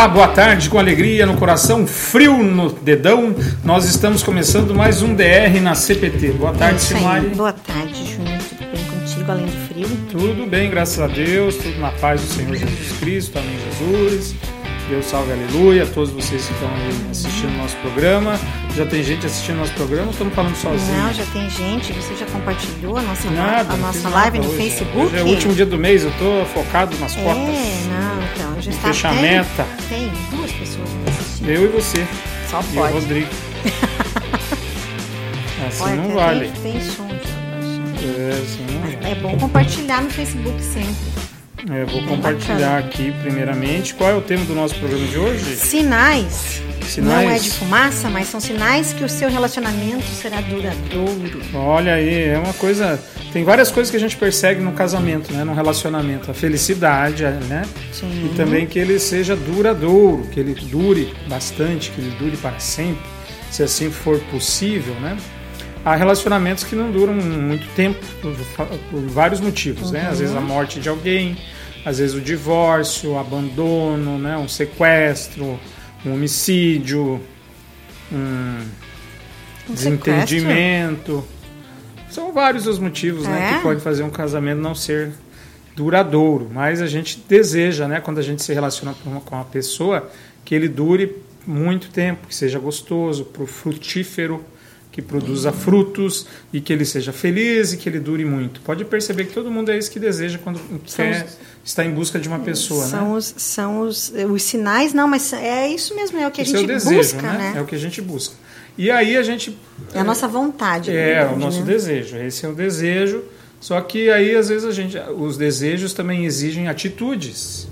Olá, boa tarde, com alegria no coração, frio no dedão. Nós estamos começando mais um DR na CPT. Boa tarde, É. Simari. Boa tarde, Júnior. Tudo bem contigo, além do frio? Tudo bem, graças a Deus, tudo na paz do Senhor Jesus Cristo, amém Jesus. Deus salve, aleluia, a todos vocês que estão aí assistindo nosso programa. Já tem gente assistindo nosso programa ou estamos falando sozinho? Não, já tem gente. Você já compartilhou a nossa, Nada, a nossa live no hoje. Facebook? Hoje é o último dia do mês, eu tô focado nas É, cotas. não, então. Já está fechamento. Tem, tem duas pessoas assistindo. Eu e você. Só E o pode. Rodrigo. assim Olha, não vale. Tem, tem som. É, assim não vale. É bom compartilhar no Facebook sempre. É, vou compartilhar aqui primeiramente. Qual é o tema do nosso programa de hoje? Sinais. Sinais. Não é de fumaça, mas são sinais que o seu relacionamento será duradouro. Olha aí, é uma coisa. Tem várias coisas que a gente persegue no casamento, né? No relacionamento. A felicidade, né? Sim. E também que ele seja duradouro, que ele dure bastante, que ele dure para sempre, se assim for possível, né? Há relacionamentos que não duram muito tempo por, vários motivos, né? Às vezes a morte de alguém, às vezes o divórcio, o abandono, né? Um sequestro, um homicídio, um Um desentendimento. São vários os motivos né, É? que pode fazer um casamento não ser duradouro. Mas a gente deseja, né, quando a gente se relaciona com uma, com uma pessoa, que ele dure muito tempo, que seja gostoso, frutífero, que produza frutos e que ele seja feliz e que ele dure muito. Pode perceber que todo mundo é isso que deseja quando quer, os- está em busca de uma pessoa, São, né? os, são os, os sinais, não, mas é isso mesmo, é o que Esse a é o gente desejo, busca, né? né? É o que a gente busca. E aí a gente É a nossa vontade. É, verdade, o nosso né? desejo. Esse é o desejo. Só que aí, às vezes, a gente, os desejos também exigem atitudes,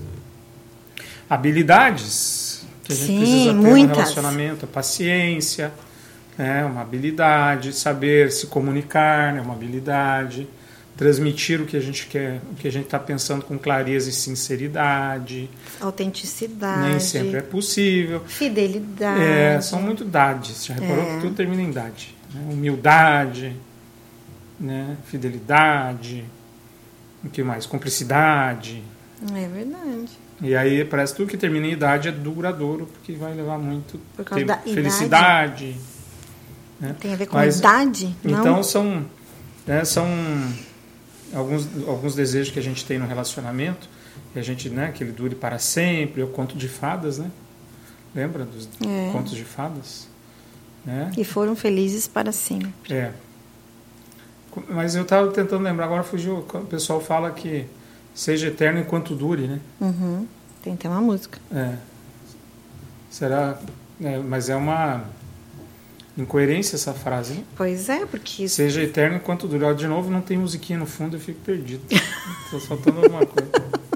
habilidades que a gente Sim, precisa ter no muitas. relacionamento, paciência, né, uma habilidade, saber se comunicar, né, uma habilidade, transmitir o que a gente quer, o que a gente está pensando com clareza e sinceridade. Autenticidade. Nem sempre é possível. Fidelidade. É, são muito dades. Já reparou É. que tudo termina em dade. né? Humildade, né? fidelidade, o que mais? Cumplicidade. É verdade. E aí parece que tudo que termina em idade é duradouro, porque vai levar muito Por tempo. da idade. Né? Tem a ver com Mas- idade? Não? Então são, né, são alguns, alguns desejos que a gente tem no relacionamento, que a gente, né, que ele dure para sempre, é o conto de fadas, né? Lembra dos É. contos de fadas? Né? E foram felizes para sempre. É. Mas eu estava tentando lembrar, agora fugiu. O pessoal fala que seja eterno enquanto dure, né? Uhum. Tem até uma música. É. Será. é, mas é uma incoerência essa frase, né? Pois é, porque isso Seja eterno enquanto dure. Ó, De novo, não tem musiquinha no fundo, eu fico perdido. Estou faltando alguma coisa.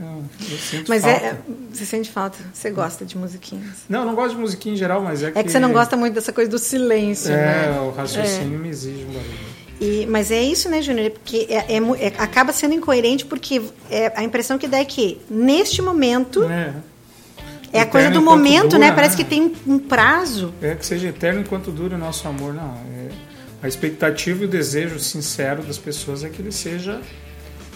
Eu, eu sinto Mas falta. é, você sente falta, você gosta de musiquinhas. Não, eu não gosto de musiquinha em geral, mas é que. É que você não gosta muito dessa coisa do silêncio, É, né? o raciocínio me exige um barulho. E, mas é isso, né, Júnior? Porque é, é é- acaba sendo incoerente porque é, a impressão que dá é que, neste momento, É. é a coisa do momento, dura, né? Parece que tem um, um prazo. É que seja eterno enquanto dure o nosso amor, não. É, a expectativa e o desejo sincero das pessoas é que ele seja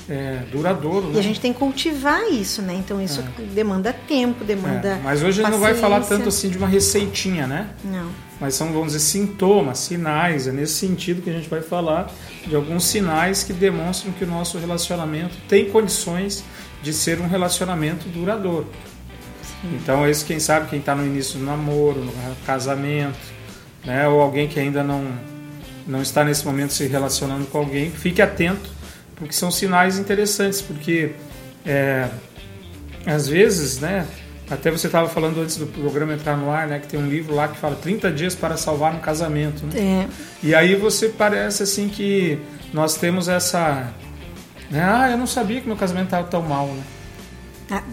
é, duradouro. E né? a gente tem que cultivar isso, né? Então isso demanda tempo, demanda. É, Mas hoje a gente não vai falar paciência. tanto assim de uma receitinha, né? Não. Mas são, vamos dizer, sintomas, sinais. É nesse sentido que a gente vai falar de alguns sinais que demonstram que o nosso relacionamento tem condições de ser um relacionamento duradouro. Então, esse, quem sabe, quem está no início do namoro, no casamento, né, ou alguém que ainda não, não está nesse momento se relacionando com alguém, fique atento, porque são sinais interessantes, porque é, às vezes, né, até você estava falando antes do programa entrar no ar, né, que tem um livro lá que fala 30 dias para salvar um casamento. Né? É, E aí você parece assim que nós temos essa. Né, ah, eu não sabia que meu casamento estava tão mal. Né?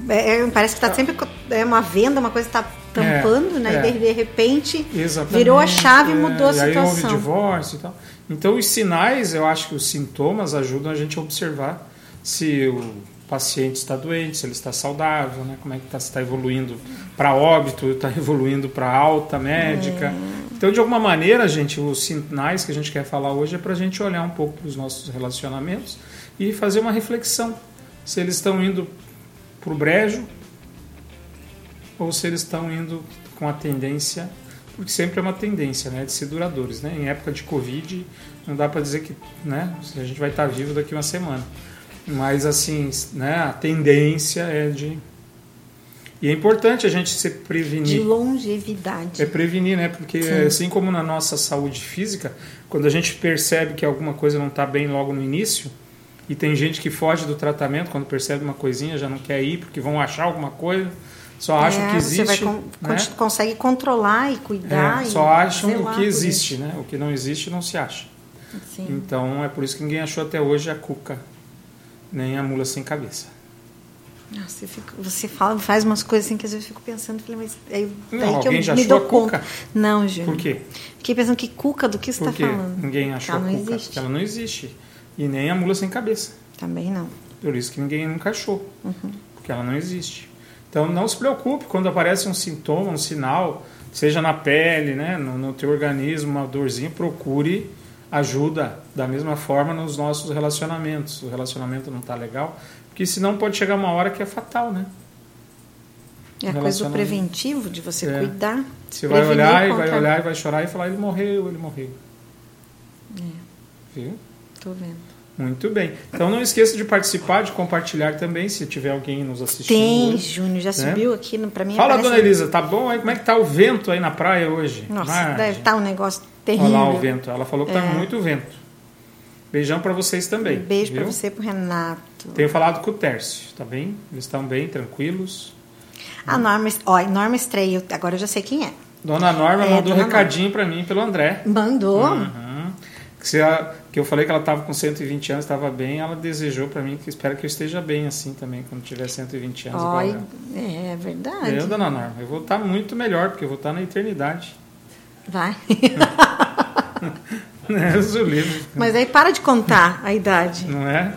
É, é, parece que está sempre co- é uma venda, uma coisa está tampando, É, né? é. E de, repente Exatamente. virou a chave e é, mudou a e aí houve situação. divórcio e tal. Então os sinais, eu acho que os sintomas ajudam a gente a observar se o paciente está doente, se ele está saudável, né? como é que está, se está evoluindo para óbito, está evoluindo para alta médica. Então, de alguma maneira, gente, os sinais que a gente quer falar hoje é para a gente olhar um pouco para os nossos relacionamentos e fazer uma reflexão. Se eles estão indo para o brejo ou se eles estão indo com a tendência, porque sempre é uma tendência, né, de ser duradouros, né? Em época de Covid, não dá para dizer que, né, a gente vai estar vivo daqui uma semana. Mas assim, né, a tendência é de e é importante a gente se prevenir. De longevidade. É prevenir, né? Porque Sim. assim como na nossa saúde física, quando a gente percebe que alguma coisa não está bem logo no início, e tem gente que foge do tratamento quando percebe uma coisinha, já não quer ir porque vão achar alguma coisa, só acham é, que existe. Você vai né? consegue controlar e cuidar. É, só acham o que existe, né? O que não existe não se acha. Sim. Então é por isso que ninguém achou até hoje a cuca, nem a mula sem cabeça. Você, fica, você fala, faz umas coisas assim que às vezes eu fico pensando, falei, mas aí, não, aí que eu já me dou conta. Não, Júnior. Por quê? Fiquei pensando que cuca do que você está falando. Ninguém achou ela a não cuca. Existe. Ela não existe. E nem a mula sem cabeça. Também não. Por isso que ninguém nunca achou. Uhum. Porque ela não existe. Então não se preocupe quando aparece um sintoma, um sinal, seja na pele, né, no, no teu organismo, uma dorzinha, procure ajuda da mesma forma nos nossos relacionamentos. O relacionamento não está legal, porque senão pode chegar uma hora que é fatal, né? É a coisa do preventivo, de você é. cuidar. Você vai olhar e vai olhar e vai chorar e falar, ele morreu, ele morreu. É. Viu? Tô vendo. Muito bem. Então não esqueça de participar, de compartilhar também, se tiver alguém nos assistindo. Tem, hoje, Júnior, já né? subiu aqui para mim. Fala, dona Elisa, tá bom aí? Como é que tá o vento aí na praia hoje? Nossa, Margem. deve estar tá um negócio terrível. Olha lá o vento. Ela falou que tá é. muito vento. Beijão para vocês também. Um beijo para você e pro Renato. Tenho falado com o Tércio, tá bem? Eles estão bem, tranquilos. A Norma, ó, Norma Estreia, agora eu já sei quem é. Dona Norma é, mandou um recadinho para mim pelo André. Mandou? Uhum. Que, se a, que eu falei que ela estava com 120 anos, estava bem, ela desejou para mim que espera que eu esteja bem assim também, quando tiver 120 anos. Oi, é verdade. Eu, Dona Norma, eu vou estar muito melhor, porque eu vou estar na eternidade. Vai. É, Mas aí para de contar a idade. Não é?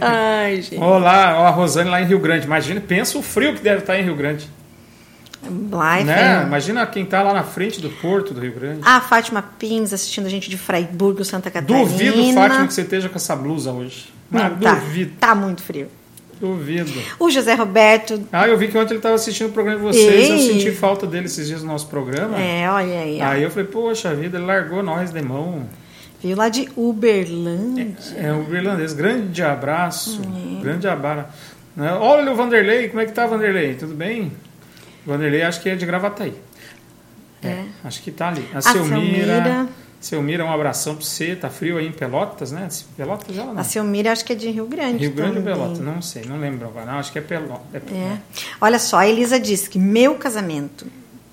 Ai, gente. Olá, ó, a Rosane lá em Rio Grande. Imagina, pensa o frio que deve estar em Rio Grande. É né? Imagina quem está lá na frente do porto do Rio Grande. A Fátima Pins assistindo a gente de Freiburgo, Santa Catarina. Duvido, Fátima, que você esteja com essa blusa hoje. Não, tá, duvido. Tá muito frio. Duvido. O José Roberto. Ah, eu vi que ontem ele estava assistindo o programa de vocês. Ei. Eu senti falta dele esses dias no nosso programa. É, olha aí. Ó. Aí eu falei, poxa vida, ele largou nós de mão. Veio lá de Uberlândia. É, é Uberlandês. Grande abraço. É. Grande abraço. Né? Olha o Vanderlei, como é que tá, Vanderlei? Tudo bem? Vanderlei acho que é de Gravataí. É. é acho que tá ali. A, a Selmira. Selmira, um abração para você. Tá frio aí em Pelotas, né? Pelotas já não. A Selmira acho que é de Rio Grande. Rio Grande ou Pelotas? Não sei, não lembro agora. Não, acho que é Pelotas. É, é. Olha só, a Elisa disse que meu casamento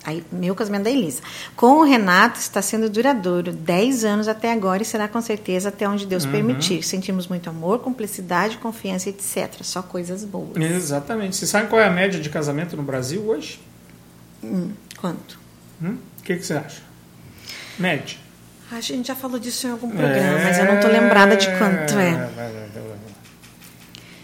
Aí, meu casamento da Elisa. Com o Renato está sendo duradouro, 10 anos até agora e será com certeza até onde Deus uhum. permitir. Sentimos muito amor, cumplicidade, confiança, etc. Só coisas boas. Exatamente. Você sabe qual é a média de casamento no Brasil hoje? Hum, quanto? Hum? O que, que você acha? Média. A gente já falou disso em algum programa, é... mas eu não estou lembrada de quanto é.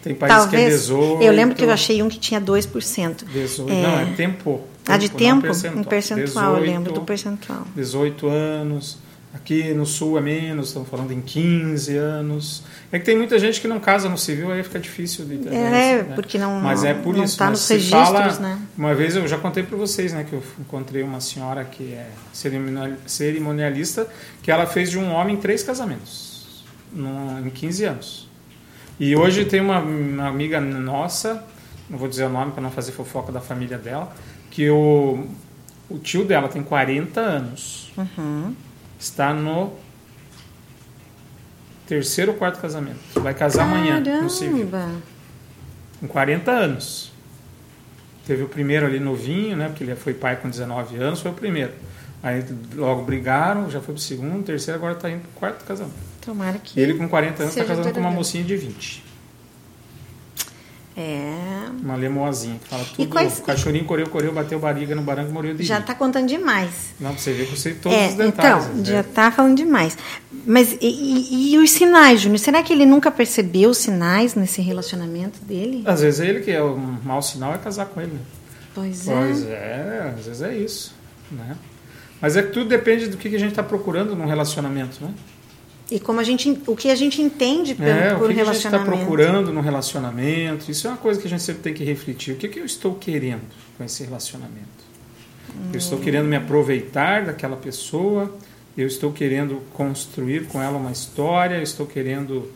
Tem países Talvez, que é 18. Eu lembro que eu achei um que tinha 2%. 18, é... Não, é tempo. Ah, de tempo? Percentual. Um percentual, 18, eu lembro do percentual. 18 anos. Aqui no sul é menos, estamos falando em 15 anos. É que tem muita gente que não casa no civil, aí fica difícil de entender. É, isso, né? porque não Mas é por não isso. Está nos registros, fala, né? Uma vez eu já contei para vocês, né, que eu encontrei uma senhora que é cerimonialista, que ela fez de um homem três casamentos em 15 anos. E hoje tem uma, uma amiga nossa, não vou dizer o nome para não fazer fofoca da família dela, que o, o tio dela tem 40 anos. Uhum. Está no terceiro ou quarto casamento. Vai casar Caramba. amanhã no civil. Com 40 anos. Teve o primeiro ali novinho, né? Porque ele foi pai com 19 anos, foi o primeiro. Aí logo brigaram, já foi pro segundo, terceiro, agora está indo pro quarto casamento. Tomara que. Ele com 40 anos está casando com uma mocinha de 20. É. Uma lemoazinha que fala tudo. Quais... O cachorrinho correu, correu, bateu barriga no barranco, morreu de Já está contando demais. Não, você vê que você todos é, os detalhes. Então, já está falando demais. Mas e, e, e, os sinais, Júnior? Será que ele nunca percebeu os sinais nesse relacionamento dele? Às vezes é ele que é o mau sinal é casar com ele. Né? Pois é. Pois é, às vezes é isso. Né? Mas é que tudo depende do que a gente está procurando num relacionamento, né? E como a gente, o que a gente entende por, é, por o que relacionamento. A gente está procurando no relacionamento. Isso é uma coisa que a gente sempre tem que refletir. O que, que eu estou querendo com esse relacionamento? Hum. Eu estou querendo me aproveitar daquela pessoa. Eu estou querendo construir com ela uma história. Eu estou querendo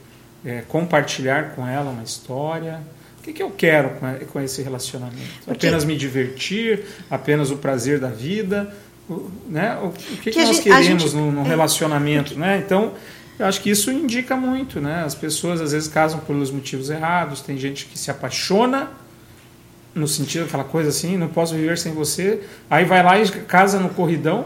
é, compartilhar com ela uma história. O que, que eu quero com, esse relacionamento? Porque... Apenas me divertir? Apenas o prazer da vida? O, né? o, que, que, que nós gente, queremos gente, no, no é, relacionamento? Né? Então, eu acho que isso indica muito. Né? As pessoas às vezes casam pelos motivos errados. Tem gente que se apaixona no sentido daquela coisa assim, não posso viver sem você. Aí vai lá e casa no corridão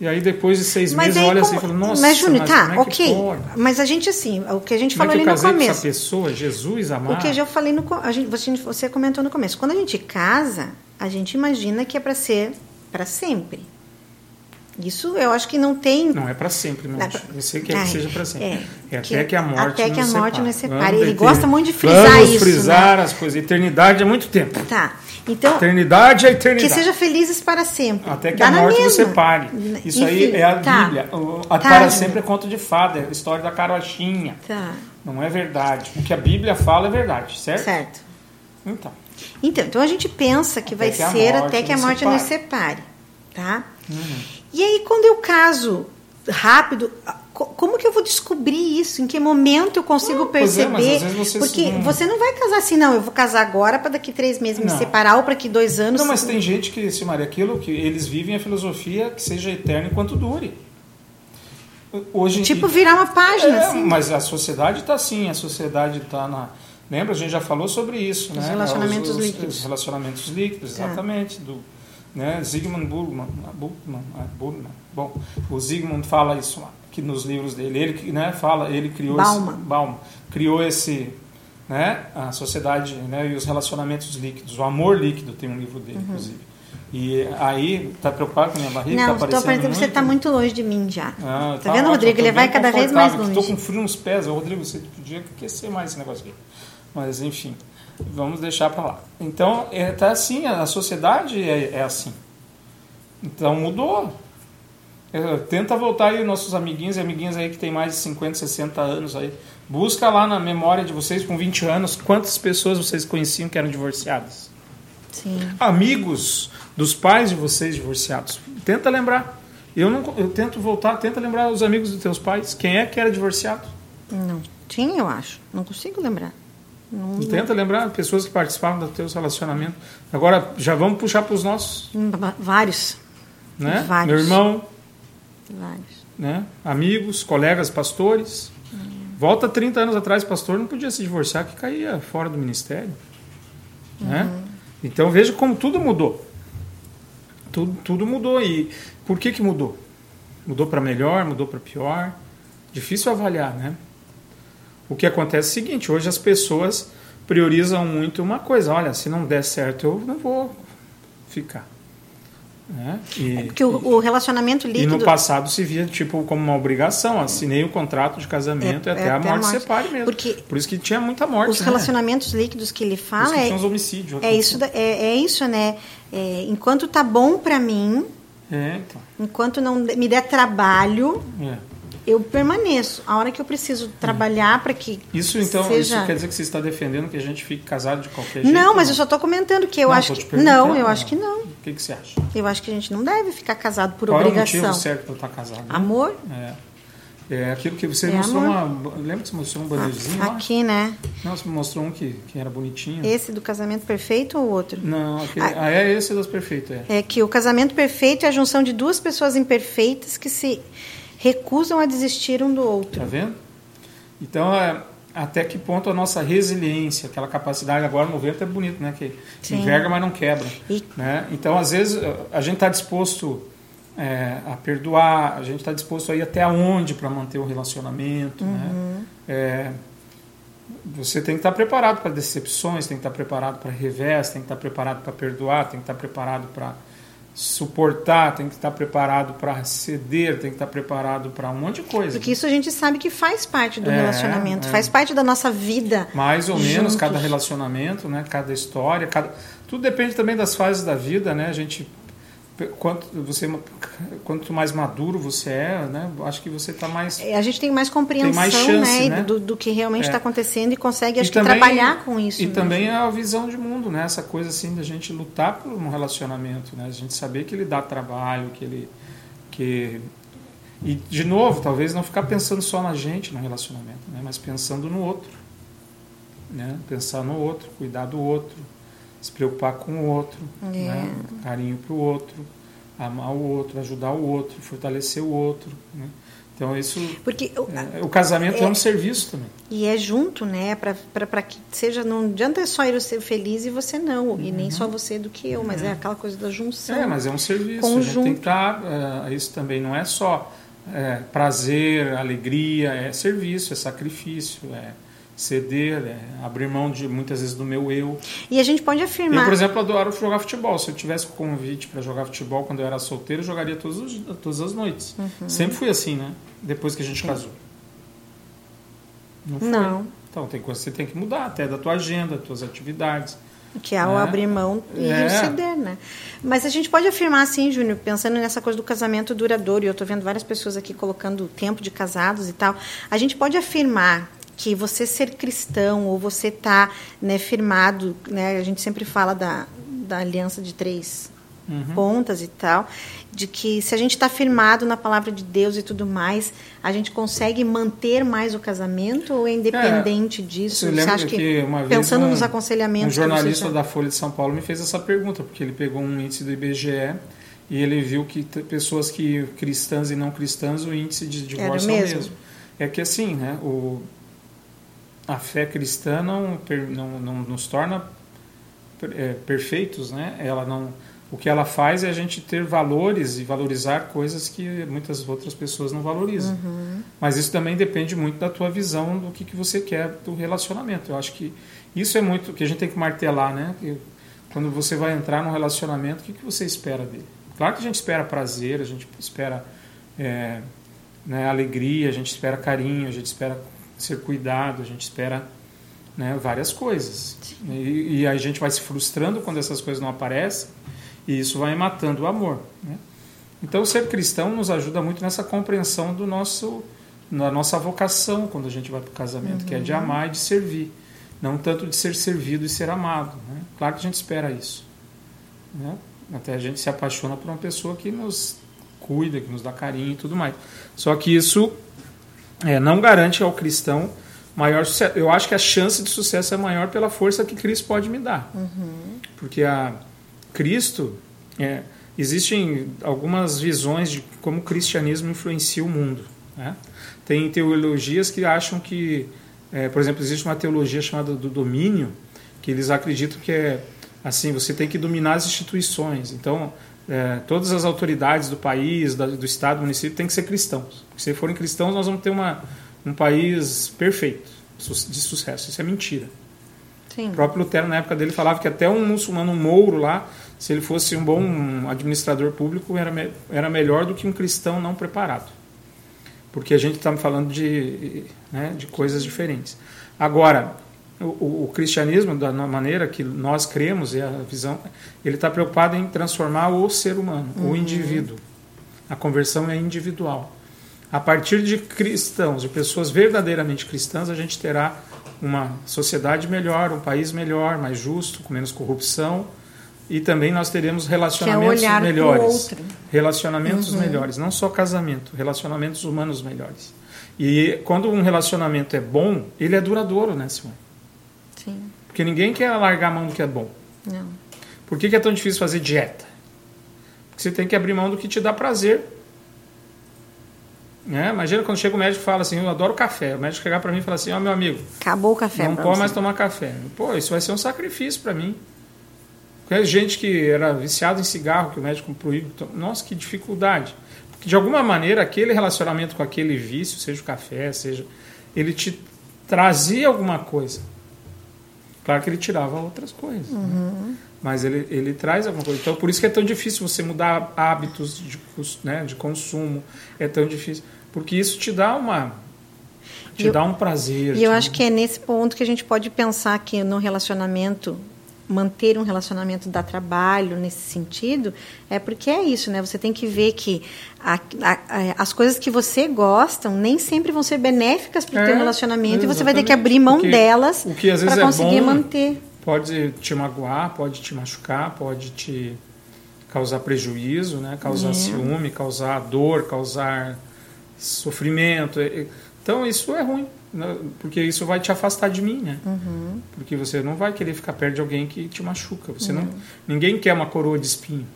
e aí depois de seis mas meses olha como, assim e fala, nossa, mas Júnior, tá, é ok. Mas a gente assim, o que a gente como falou é ali no começo. Com essa pessoa, Jesus amado. O que eu já falei no a gente, você, você comentou no começo. Quando a gente casa, a gente imagina que é para ser para sempre. Isso eu acho que não tem. Não é para sempre, não. Você quer que seja para sempre. É, é até que, que, a morte até que a morte separe. nos separe. Ele gosta muito de frisar Vamos isso. frisar né? as coisas. Eternidade é muito tempo. Tá. Então, eternidade é eternidade. Que seja felizes para sempre. Até que Dá a morte nos separe. Isso Enfim, aí é a tá. Bíblia. O, a tá, para sempre é conto de fada, é a história da carochinha. Tá. Não é verdade. O que a Bíblia fala é verdade, certo? Certo. Então. Então, então a gente pensa que até vai que ser até que a morte separe. nos separe. Tá? Uhum. E aí, quando eu caso rápido, como que eu vou descobrir isso? Em que momento eu consigo perceber? É, você Porque não... você não vai casar assim, não. Eu vou casar agora para daqui três meses não. me separar ou para daqui dois anos. Não, mas tem gente que, se Maria, aquilo que eles vivem a filosofia que seja eterna enquanto dure. Hoje, tipo virar uma página, é, assim. Mas a sociedade está assim, a sociedade está na. Lembra? A gente já falou sobre isso, os né? Relacionamentos os, os, líquidos. Os relacionamentos líquidos, tá. exatamente. Do, né? Zygmunt Burman, Burman, Burman, bom, o Zygmunt fala isso lá que nos livros dele, ele né, fala, ele criou Bauman. esse, Bauman, criou esse, né, a sociedade, né, e os relacionamentos líquidos, o amor líquido tem um livro dele, uhum. inclusive. E aí, tá preocupado com a minha barriga? Não, tá estou aparecendo, você está muito longe de mim já. Ah, tá, tá, vendo, Rodrigo? Ele vai cada vez mais longe. Estou com frio nos pés. Rodrigo, você podia aquecer mais esse negócio aqui. Mas, enfim, vamos deixar para lá. Então, é, tá assim, a sociedade é, é assim. Então, mudou. É, tenta voltar aí nossos amiguinhos e amiguinhas aí que tem mais de 50, 60 anos aí. Busca lá na memória de vocês com 20 anos quantas pessoas vocês conheciam que eram divorciadas. Sim. Amigos dos pais de vocês divorciados. Tenta lembrar. Eu não eu tento voltar, tenta lembrar os amigos dos teus pais. Quem é que era divorciado? Não. Tinha, eu acho. Não consigo lembrar. Não, não. Tenta lembrar pessoas que participavam dos teus relacionamentos. Agora já vamos puxar para os nossos. Vários. Né? Vários. Meu irmão, Vários. Né? Amigos, colegas, pastores. Volta 30 anos atrás, pastor não podia se divorciar, que caía fora do ministério. Né? Uhum. Então veja como tudo mudou. Tudo, tudo mudou. E por que, que mudou? Mudou para melhor, mudou para pior? Difícil avaliar, né? O que acontece é o seguinte: hoje as pessoas priorizam muito uma coisa. Olha, se não der certo, eu não vou ficar. Né? E, é porque o, o, relacionamento líquido... E no passado se via tipo como uma obrigação. Assinei o contrato de casamento é, e até, é, a, morte a morte separe mesmo. Porque Por isso que tinha muita morte. Os né? relacionamentos líquidos que ele fala... que é, os homicídios. É isso, é, é isso, né? É, enquanto tá bom para mim... É, então. Enquanto não me der trabalho... Eu permaneço. A hora que eu preciso trabalhar para que isso então seja... isso quer dizer que você está defendendo que a gente fique casado de qualquer jeito? Não, mas eu só estou comentando que eu não, acho que não, eu acho que não. O que, que você acha? Eu acho que a gente não deve ficar casado por Qual obrigação. Qual é o motivo certo para estar casado? Né? Amor. É. É aquilo que você É mostrou amor. uma. Lembra que você mostrou um bannerzinho lá? Aqui, né? Não, você mostrou um que, que era bonitinho. Esse do casamento perfeito ou outro? Não, aquele, ah, é esse das perfeitas. É. É que o casamento perfeito é a junção de duas pessoas imperfeitas que se recusam a desistir um do outro. Tá vendo? Então, é, até que ponto a nossa resiliência, aquela capacidade, agora no vento é bonito, né? Que Sim. enverga, mas não quebra. E- Né? Então, às vezes, a gente está disposto é, a perdoar, a gente está disposto a ir até onde para manter o relacionamento, Uhum. né? É, você tem que estar preparado para decepções, tem que estar preparado para revés, tem que estar preparado para perdoar, tem que estar preparado para suportar, tem que estar preparado para ceder, tem que estar preparado para um monte de coisa. Porque isso a gente sabe que faz parte do É, relacionamento, é. faz parte da nossa vida. Mais ou menos juntos. cada relacionamento, né? Cada história, cada tudo depende também das fases da vida, né? A gente quanto você quanto mais maduro você é, né? Acho que você está mais é, a gente tem mais compreensão, tem mais chance, né, né? Do, do, que realmente está é. acontecendo e consegue e acho também, que trabalhar com isso. E mesmo. também a visão de mundo, né? Essa coisa assim da gente lutar por um relacionamento, né? A gente saber que ele dá trabalho, que ele que e de novo, talvez não ficar pensando só na gente no relacionamento, né? Mas pensando no outro, né? Pensar no outro, cuidar do outro se preocupar com o outro, é. né? carinho para o outro, amar o outro, ajudar o outro, fortalecer o outro. Né? Então isso, porque o, é, o casamento é, é, um serviço também. E é junto, né? Para que seja não adianta só eu ser feliz e você não, uhum. e nem uhum. só você do que eu, mas é. é aquela coisa da junção. É, mas é um serviço. Conjunto. A gente tem que estar, uh, isso também não é só é, prazer, alegria, é serviço, é sacrifício, é ceder, é, abrir mão de muitas vezes do meu eu. E a gente pode afirmar. Eu, por exemplo, adoro jogar futebol. Se eu tivesse o convite para jogar futebol quando eu era solteiro, eu jogaria todos os, todas as noites. Uhum. Sempre fui assim, né? Depois que a gente casou. Não. Foi. Não. Então tem coisas que você tem que mudar, até da tua agenda, das tuas atividades. Que é o né? abrir mão e é. ceder, né? Mas a gente pode afirmar assim, Júnior, pensando nessa coisa do casamento duradouro, e eu estou vendo várias pessoas aqui colocando o tempo de casados e tal, a gente pode afirmar que você ser cristão ou você estar tá, né, firmado, né, a gente sempre fala da, da aliança de três uhum. pontas e tal, de que se a gente está firmado na palavra de Deus e tudo mais, a gente consegue manter mais o casamento ou é independente é, disso? Você, você acha que, que pensando um, nos aconselhamentos, um jornalista da Folha de São Paulo me fez essa pergunta porque ele pegou um índice do IBGE e ele viu que pessoas que cristãs e não cristãs o índice de divórcio é o mesmo. É que assim, né, o a fé cristã não, não, não nos torna é, perfeitos, né? Ela não, o que ela faz é a gente ter valores e valorizar coisas que muitas outras pessoas não valorizam. Uhum. Mas isso também depende muito da tua visão do que, que você quer do relacionamento. Eu acho que isso é muito que a gente tem que martelar, né? Quando você vai entrar num relacionamento, o que, que você espera dele? Claro que a gente espera prazer, a gente espera é, né, alegria, a gente espera carinho, a gente espera ser cuidado, a gente espera né, várias coisas. E, e, a gente vai se frustrando quando essas coisas não aparecem e isso vai matando o amor. Né? Então, ser cristão nos ajuda muito nessa compreensão do nosso, da nossa vocação quando a gente vai para o casamento, uhum. que é de uhum. amar e de servir. Não tanto de ser servido e ser amado. Né? Claro que a gente espera isso. Né? Até a gente se apaixona por uma pessoa que nos cuida, que nos dá carinho e tudo mais. Só que isso é, não garante ao cristão maior sucesso. Eu acho que a chance de sucesso é maior pela força que Cristo pode me dar. Uhum. Porque a Cristo. É, existem algumas visões de como o cristianismo influencia o mundo. Né? Tem teologias que acham que, é, por exemplo, existe uma teologia chamada do domínio, que eles acreditam que é assim: você tem que dominar as instituições. Então, é, todas as autoridades do país, da, do estado, do município, têm que ser cristãos. Se forem cristãos, nós vamos ter uma, um país perfeito, de sucesso. Isso é mentira. Sim. O próprio Lutero, na época dele, falava que até um muçulmano um mouro lá, se ele fosse um bom administrador público, era, me, era melhor do que um cristão não preparado. Porque a gente está falando de, né, de coisas diferentes. Agora, o, o, cristianismo, da maneira que nós cremos, e a visão, ele está preocupado em transformar o ser humano, uhum. o indivíduo. A conversão é individual. A partir de cristãos, de pessoas verdadeiramente cristãs, a gente terá uma sociedade melhor, um país melhor, mais justo, com menos corrupção, e também nós teremos relacionamentos é melhores. Relacionamentos uhum. melhores, não só casamento, relacionamentos humanos melhores. E quando um relacionamento é bom, ele é duradouro, né, Simone? Sim. Porque ninguém quer largar a mão do que é bom. Não. Por que, que é tão difícil fazer dieta? Porque você tem que abrir mão do que te dá prazer. Né? Imagina quando chega o médico e fala assim, eu adoro café. O médico chegar para mim e falar assim, ó oh, meu amigo, acabou o café. Não pode mais tomar café. Pô, isso vai ser um sacrifício para mim. Porque gente que era viciado em cigarro, que o médico proíbe, nossa, que dificuldade. Porque de alguma maneira aquele relacionamento com aquele vício, seja o café, seja, ele te trazia alguma coisa. Claro que ele tirava outras coisas. Uhum. Né? Mas ele, ele traz alguma coisa. Então, por isso que é tão difícil você mudar hábitos de, né, de consumo. É tão difícil. Porque isso te dá uma. Te eu, dá um prazer. E eu acho que é nesse ponto que a gente pode pensar que no relacionamento manter um relacionamento dá trabalho nesse sentido, é porque é isso, né? Você tem que ver que a, a, a, as coisas que você gosta nem sempre vão ser benéficas para o é, teu relacionamento e você vai ter que abrir mão porque, delas para é conseguir é bom, manter. Pode te magoar, pode te machucar, pode te causar prejuízo, né? Causar é. ciúme, causar dor, causar sofrimento. Então isso é ruim? Porque isso vai te afastar de mim, né? Uhum. Porque você não vai querer ficar perto de alguém que te machuca. Você não. não ninguém quer uma coroa de espinho.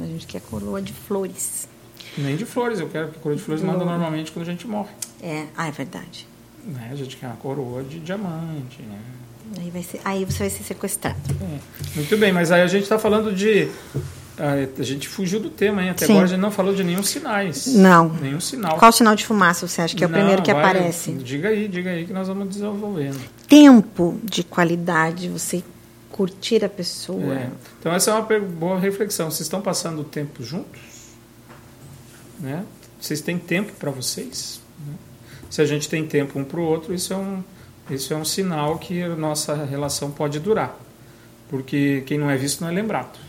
A gente quer coroa de flores. Nem de flores, eu quero que coroa de flores manda normalmente quando a gente morre. É, ah, é verdade. Né? A gente quer uma coroa de diamante, né? Aí, vai ser, aí você vai ser sequestrado. É. Muito bem, mas aí a gente está falando de a gente fugiu do tema, hein? Até Sim. agora a gente não falou de nenhum sinais. Não. Nenhum sinal. Qual sinal de fumaça você acha que é o não, primeiro que vai, aparece? Diga aí, diga aí que nós vamos desenvolvendo. Tempo de qualidade, você curtir a pessoa. É. Então essa é uma boa reflexão. Vocês estão passando o tempo juntos? Né? Vocês têm tempo para vocês? Né? Se a gente tem tempo um para o outro, isso é um isso é um sinal que a nossa relação pode durar. Porque quem não é visto não é lembrado.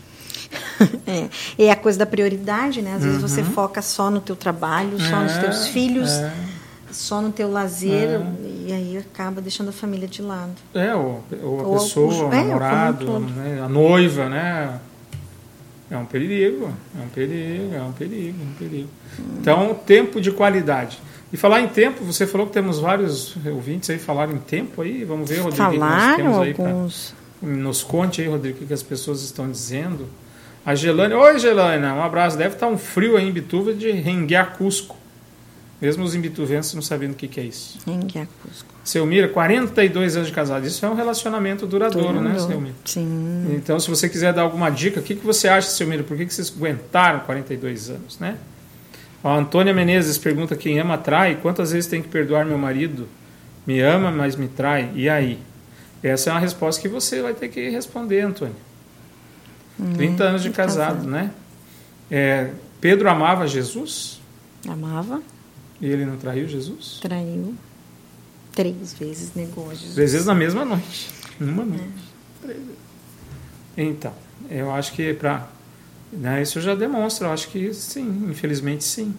é. é a coisa da prioridade, né? Às vezes você uhum. foca só no teu trabalho, só é, nos teus filhos, é. só no teu lazer, é. e aí acaba deixando a família de lado. É, ou, ou a ou pessoa, o, o é, namorado, né? a noiva, né? É um perigo, é um perigo, é um perigo, é um perigo. Então, tempo de qualidade. E falar em tempo, você falou que temos vários ouvintes aí falaram em tempo aí. Vamos ver, Rodrigo, Falaram o que nós temos aí alguns. Pra... Nos conte aí, Rodrigo, o que as pessoas estão dizendo. A Gelane, oi Gelane, um abraço. Deve estar um frio aí em Bituva de renguear Cusco. Mesmo os imbituvenses não sabendo o que, que é isso. Renguear Cusco. Selmira, 42 anos de casado. Isso é um relacionamento duradouro, né, Selmira? Sim. Então, se você quiser dar alguma dica, o que, que você acha, Selmira? Por que, que vocês aguentaram 42 anos, né? A Antônia Menezes pergunta: quem ama trai? Quantas vezes tem que perdoar meu marido? Me ama, mas me trai. E aí? Essa é uma resposta que você vai ter que responder, Antônia. 30 anos de casado, casado. né? É, Pedro amava Jesus? Amava. E ele não traiu Jesus? Traiu. Três vezes negou Jesus. Três vezes na mesma noite. Numa noite. É. Três vezes. Então, eu acho que para. Né, isso já demonstra, eu acho que sim, infelizmente sim.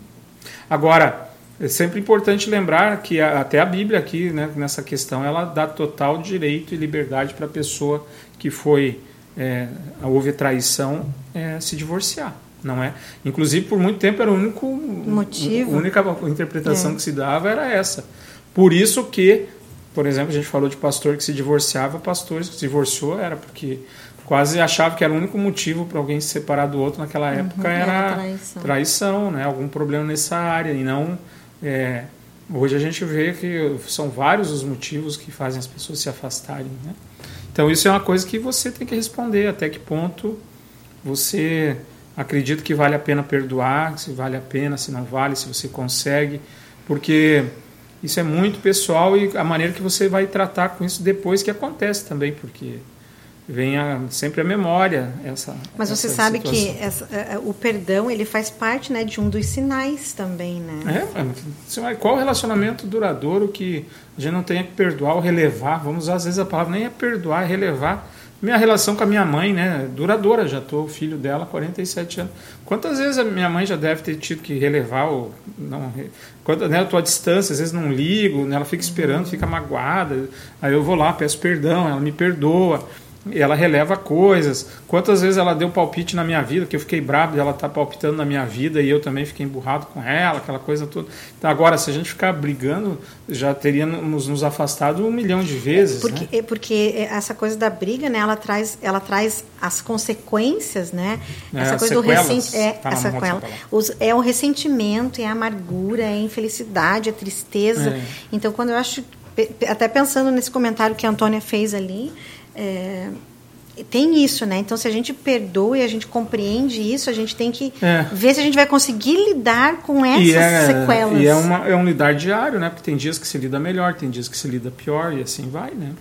Agora, é sempre importante lembrar que a, até a Bíblia aqui, né, nessa questão, ela dá total direito e liberdade para a pessoa que foi é, houve traição, é, se divorciar, não é? Inclusive, por muito tempo era o único motivo, a única interpretação é. que se dava era essa. Por isso que, por exemplo, a gente falou de pastor que se divorciava, pastor que se divorciou era porque quase achava que era o único motivo para alguém se separar do outro naquela uhum, época era, era traição. traição, né? Algum problema nessa área e não é, hoje a gente vê que são vários os motivos que fazem as pessoas se afastarem, né? Então isso é uma coisa que você tem que responder até que ponto você acredita que vale a pena perdoar, se vale a pena, se não vale, se você consegue, porque isso é muito pessoal e a maneira que você vai tratar com isso depois que acontece também, porque vem a, sempre a memória essa mas você essa sabe situação. que essa, é, é, o perdão ele faz parte né de um dos sinais também né? É, qual relacionamento duradouro que a gente não tenha que perdoar ou relevar? Vamos usar às vezes a palavra nem é perdoar é relevar. Minha relação com a minha mãe né duradoura já tô filho dela 47 anos. Quantas vezes a minha mãe já deve ter tido que relevar ou não quando né, eu tô à distância às vezes não ligo né, ela fica esperando fica magoada aí eu vou lá peço perdão ela me perdoa ela releva coisas. Quantas vezes ela deu palpite na minha vida, que eu fiquei bravo de ela estar tá palpitando na minha vida e eu também fiquei emburrado com ela, aquela coisa toda. Então, agora, se a gente ficar brigando, já teríamos nos afastado um milhão de vezes. Porque, né? É porque essa coisa da briga, né, ela traz, ela traz as consequências, né? É, essa coisa sequelas, do ressent... é, tá essa sequela. Os, é o ressentimento, é a amargura, é a infelicidade, a tristeza. É. Então, quando eu acho, até pensando nesse comentário que a Antônia fez ali, é, tem isso, né? Então, se a gente perdoa e a gente compreende isso, a gente tem que é. ver se a gente vai conseguir lidar com essas é, sequelas. E é, uma, é um lidar diário, né? Porque tem dias que se lida melhor, tem dias que se lida pior e assim vai, né?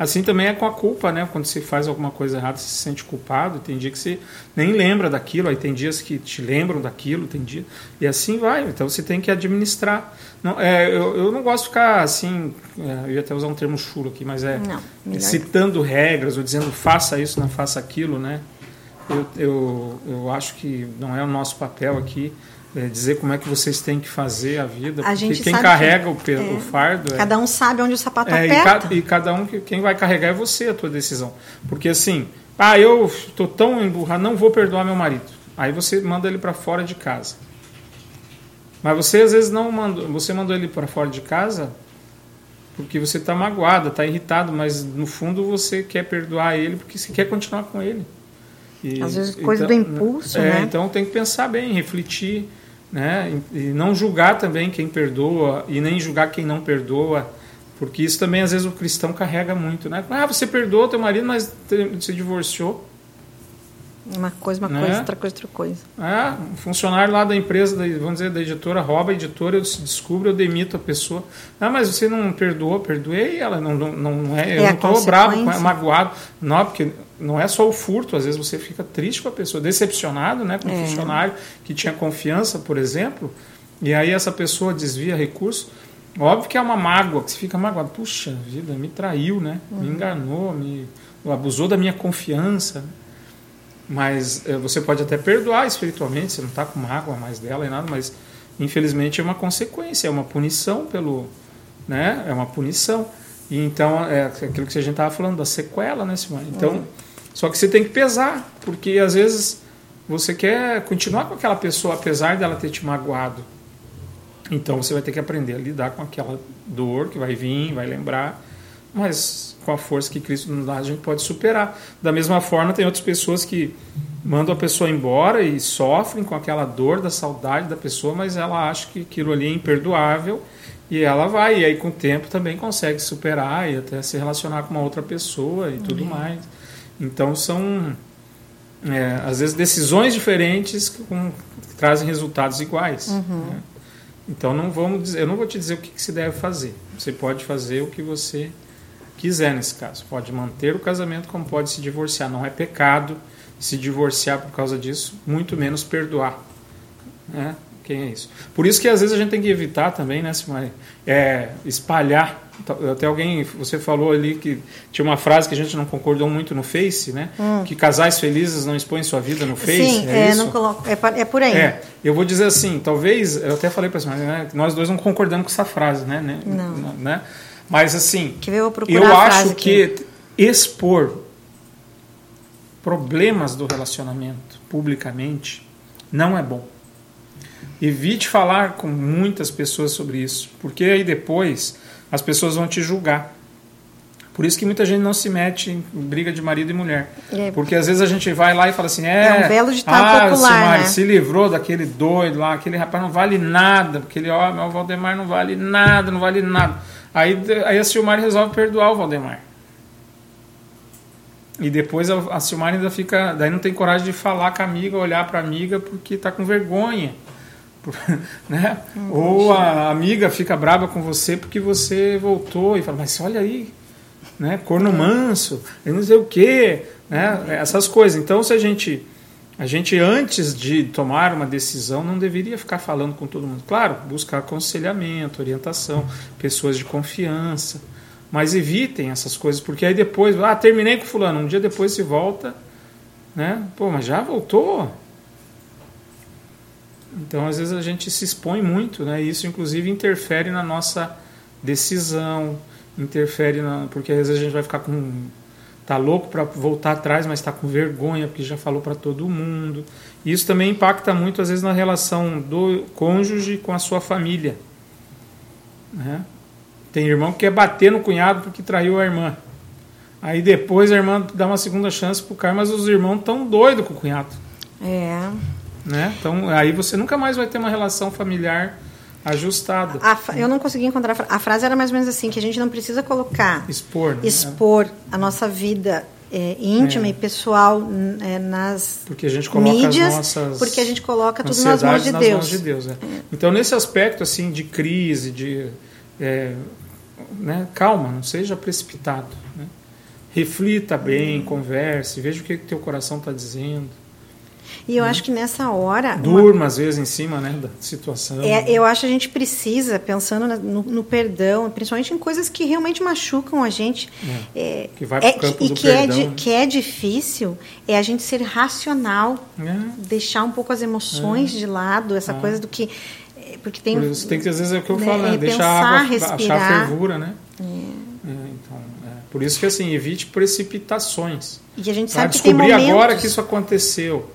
Assim também é com a culpa, né? Quando você faz alguma coisa errada, você se sente culpado. Tem dia que você nem lembra daquilo, aí tem dias que te lembram daquilo, tem dia e assim vai. Então você tem que administrar. Não, é, eu, eu não gosto de ficar assim, é, eu ia até usar um termo chulo aqui, mas é não, citando regras ou dizendo faça isso, não faça aquilo, né? Eu, eu, eu acho que não é o nosso papel aqui é, dizer como é que vocês têm que fazer a vida. A porque quem carrega que, o, é, o, fardo. É cada um sabe onde o sapato é, aperta. E, e, cada um, quem vai carregar é você, a tua decisão. Porque assim, ah, eu estou tão emburrado, não vou perdoar meu marido. Aí você manda ele para fora de casa. Mas você às vezes não mandou, você mandou ele para fora de casa porque você está magoado, está irritado, mas no fundo você quer perdoar ele porque você quer continuar com ele. E, Às vezes coisa então, do impulso, é, né? Então tem que pensar bem, refletir, né? E não julgar também quem perdoa e nem julgar quem não perdoa, porque isso também às vezes o cristão carrega muito, né? Ah, você perdoou teu marido, mas se divorciou. Uma coisa, uma né? coisa, outra coisa, outra coisa. É, um funcionário lá da empresa, vamos dizer, da editora, rouba a editora, eu se descubro, eu demito a pessoa. Ah, mas você não perdoou, perdoei ela, não, não, não é, eu é não estou bravo, magoado. Não, porque não é só o furto, às vezes você fica triste com a pessoa, decepcionado né, com o é. funcionário que tinha confiança, por exemplo, e aí essa pessoa desvia recurso. Óbvio que é uma mágoa, que você fica magoado. Puxa vida, me traiu, né? Uhum. Me enganou, me abusou da minha confiança. Mas é, você pode até perdoar espiritualmente, você não está com mágoa mais dela e nada, mas infelizmente é uma consequência, é uma punição pelo. Né? É uma punição. E então, é aquilo que a gente estava falando, da sequela, né, Simone? Então. Uhum só que você tem que pesar, porque às vezes você quer continuar com aquela pessoa apesar dela ter te magoado. Então você vai ter que aprender a lidar com aquela dor que vai vir, vai lembrar, mas com a força que Cristo nos dá, a gente pode superar. Da mesma forma, tem outras pessoas que mandam a pessoa embora e sofrem com aquela dor da saudade da pessoa, mas ela acha que aquilo ali é imperdoável e ela vai, e aí com o tempo também consegue superar e até se relacionar com uma outra pessoa e tudo mais. Então são é, às vezes decisões diferentes com, que trazem resultados iguais. Uhum. Né? Então não vamos dizer, eu não vou te dizer o que, que se deve fazer. Você pode fazer o que você quiser nesse caso. Pode manter o casamento como pode se divorciar. Não é pecado se divorciar por causa disso, muito menos perdoar. Né? Quem é isso? Por isso que às vezes a gente tem que evitar também, né, Simone? É, espalhar. Até alguém, você falou ali que tinha uma frase que a gente não concordou muito no Face, né? Hum. Que casais felizes não expõem sua vida no Face. Sim, é, é não coloco, é, é, por aí. É, eu vou dizer assim, talvez, eu até falei para Simone, né, nós dois não concordamos com essa frase, né? né não. Né? Mas assim, que eu, eu acho que expor problemas do relacionamento publicamente não é bom. Evite falar com muitas pessoas sobre isso, porque aí depois as pessoas vão te julgar. Por isso que muita gente não se mete em briga de marido e mulher. É. Porque às vezes a gente vai lá e fala assim: é, é um belo ditado ah, popular, né? se livrou daquele doido lá, aquele rapaz não vale nada, aquele homem, o Valdemar não vale nada, não vale nada. Aí, aí a Silmar resolve perdoar o Valdemar. E depois a, a Silmar ainda fica. Daí não tem coragem de falar com a amiga, olhar para a amiga, porque está com vergonha. né? Ou a amiga fica brava com você porque você voltou e fala, mas olha aí, né? Corno manso, eu não sei o quê, né? Essas coisas. Então, se a gente a gente antes de tomar uma decisão não deveria ficar falando com todo mundo. Claro, buscar aconselhamento, orientação, pessoas de confiança, mas evitem essas coisas porque aí depois, ah, terminei com fulano, um dia depois se volta, né? Pô, mas já voltou? Então, às vezes a gente se expõe muito, né? E isso inclusive interfere na nossa decisão, interfere na, porque às vezes a gente vai ficar com tá louco para voltar atrás, mas está com vergonha porque já falou para todo mundo. Isso também impacta muito às vezes na relação do cônjuge com a sua família, né? Tem irmão que quer bater no cunhado porque traiu a irmã. Aí depois a irmã dá uma segunda chance pro cara, mas os irmãos tão doidos com o cunhado. É. Né? Então, aí você nunca mais vai ter uma relação familiar ajustada. A, eu não consegui encontrar. A frase era mais ou menos assim: que a gente não precisa colocar. Expor. Né? Expor a nossa vida é, íntima é. e pessoal é, nas porque a gente coloca mídias, nossas porque a gente coloca tudo nas mãos de Deus. Mãos de Deus é. Então nesse aspecto assim de crise, de é, né, calma, não seja precipitado. Né? reflita bem, converse, veja o que o teu coração está dizendo. E eu acho que nessa hora. Durma, uma... às vezes, em cima né, da situação. É, eu acho que a gente precisa, pensando no, no, perdão, principalmente em coisas que realmente machucam a gente. É, é, que vai para o campo e do que perdão. É, que é difícil, é a gente ser racional, é. deixar um pouco as emoções é. de lado, essa coisa do que. Porque tem. Por tem que, às vezes, é o que eu né, falo, né? deixar a água, respirar. achar a fervura, né? então, por isso que, assim, evite precipitações. E a gente sabe que descobrir tem momentos... agora que isso aconteceu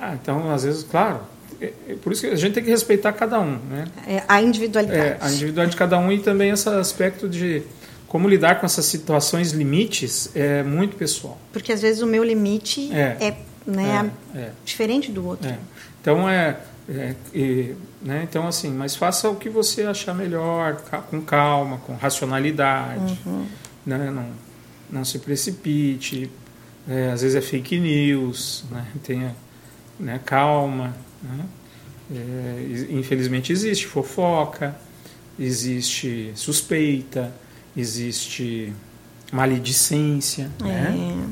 ah, então, às vezes, claro, é, é por isso que a gente tem que respeitar cada um, né? É, a individualidade. É, a individualidade de cada um e também esse aspecto de como lidar com essas situações limites é muito pessoal. Porque às vezes o meu limite é, é né, é, é. diferente do outro. Então é, e, né, então assim, mas faça o que você achar melhor, com calma, com racionalidade, uhum. né, não, não se precipite. às vezes é fake news, né, tenha né, calma. Né? É, infelizmente existe fofoca, existe suspeita, existe maledicência. É. Né?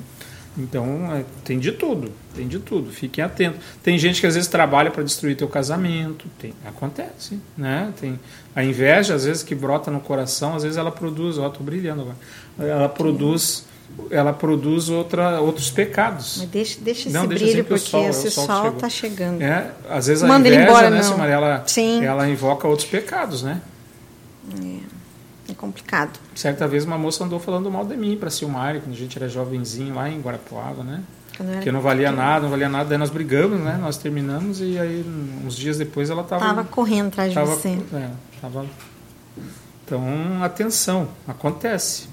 Então é, tem de tudo, tem de tudo. Fiquem atentos. Tem gente que às vezes trabalha para destruir teu casamento, tem, acontece, né? Tem a inveja às vezes que brota no coração, às vezes ela produz, ó, tô brilhando agora. Ela produz ela produz outra, outros pecados. Mas deixa, deixa Não, esse deixa brilho, porque sol, esse sol está chegando. É, às vezes a Manda inveja, embora, né, Silmaria, ela, Sim. ela invoca outros pecados, né? É, é complicado. Certa vez uma moça andou falando mal de mim para Silmari, quando a gente era jovenzinho lá em Guarapuava, né? Que não valia nada, não valia nada. Daí nós brigamos, né? Nós terminamos e aí uns dias depois ela estava... Estava correndo atrás de você. É, tava... Então, atenção, acontece.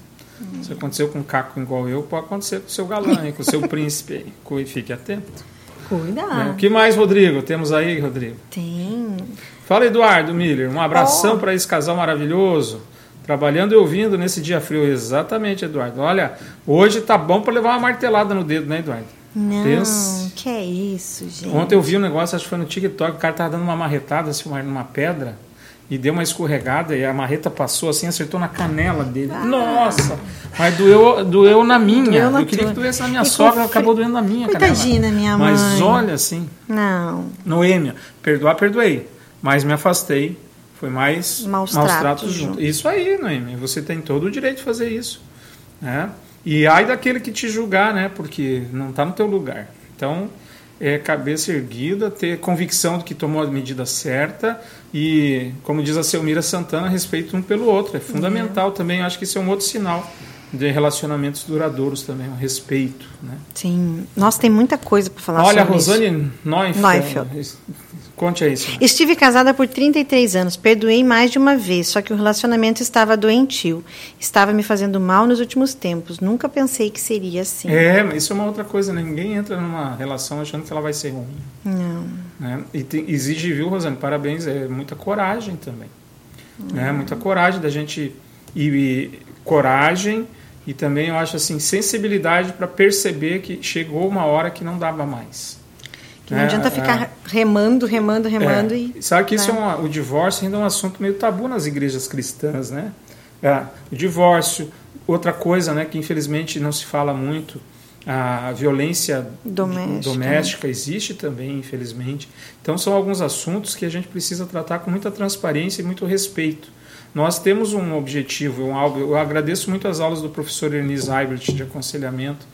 Se aconteceu com um caco igual eu, pode acontecer com o seu galã, com o seu príncipe. Aí. Fique atento. Cuidado. Né? O que mais, Rodrigo? Temos aí, Rodrigo? Tem. Fala, Eduardo Miller. Um abração oh. para esse casal maravilhoso. Trabalhando e ouvindo nesse dia frio. Exatamente, Eduardo. Olha, hoje tá bom para levar uma martelada no dedo, né, Eduardo? Não, que é isso, gente. Ontem eu vi um negócio, acho que foi no TikTok, o cara tava dando uma marretada assim, numa pedra e deu uma escorregada e a marreta passou assim, acertou na canela dele. Ah. Nossa! Mas doeu, doeu na minha. Doeu na eu queria tua. que doesse na minha e sogra, acabou doendo na minha Coitadinha canela. minha mãe. Mas olha assim. Não. Noêmia, perdoar, perdoei. Mas me afastei. Foi mais maus, maus tratos, tratos junto. Isso aí, Noêmia. Você tem todo o direito de fazer isso. Né? E ai daquele que te julgar, né? Porque não está no teu lugar. Então, é cabeça erguida, ter convicção de que tomou a medida certa e, como diz a Selmira Santana, respeito um pelo outro. É fundamental é. também, acho que isso é um outro sinal de relacionamentos duradouros também, um respeito. Né? Sim. Nossa, tem muita coisa para falar Olha, sobre Rosane isso. Neufeld. Neufeld. Conte aí, senhora. Estive casada por 33 anos, perdoei mais de uma vez, só que o relacionamento estava doentio. Estava me fazendo mal nos últimos tempos. Nunca pensei que seria assim. É, mas isso é uma outra coisa, né? Ninguém entra numa relação achando que ela vai ser ruim. Não. Né? E tem, exige, viu, Rosane? Parabéns, é muita coragem também. Né? Muita coragem da gente. E, e coragem e também eu acho assim sensibilidade para perceber que chegou uma hora que não dava mais. Que não é, adianta ficar é, remando, remando, remando é, e. Sabe que isso né? é um, o divórcio ainda é um assunto meio tabu nas igrejas cristãs, né? É, o divórcio, outra coisa, né, que infelizmente não se fala muito, a violência doméstica, doméstica existe também, infelizmente. Então são alguns assuntos que a gente precisa tratar com muita transparência e muito respeito. Nós temos um objetivo, um algo. Eu agradeço muito as aulas do professor Ernest Eibert de aconselhamento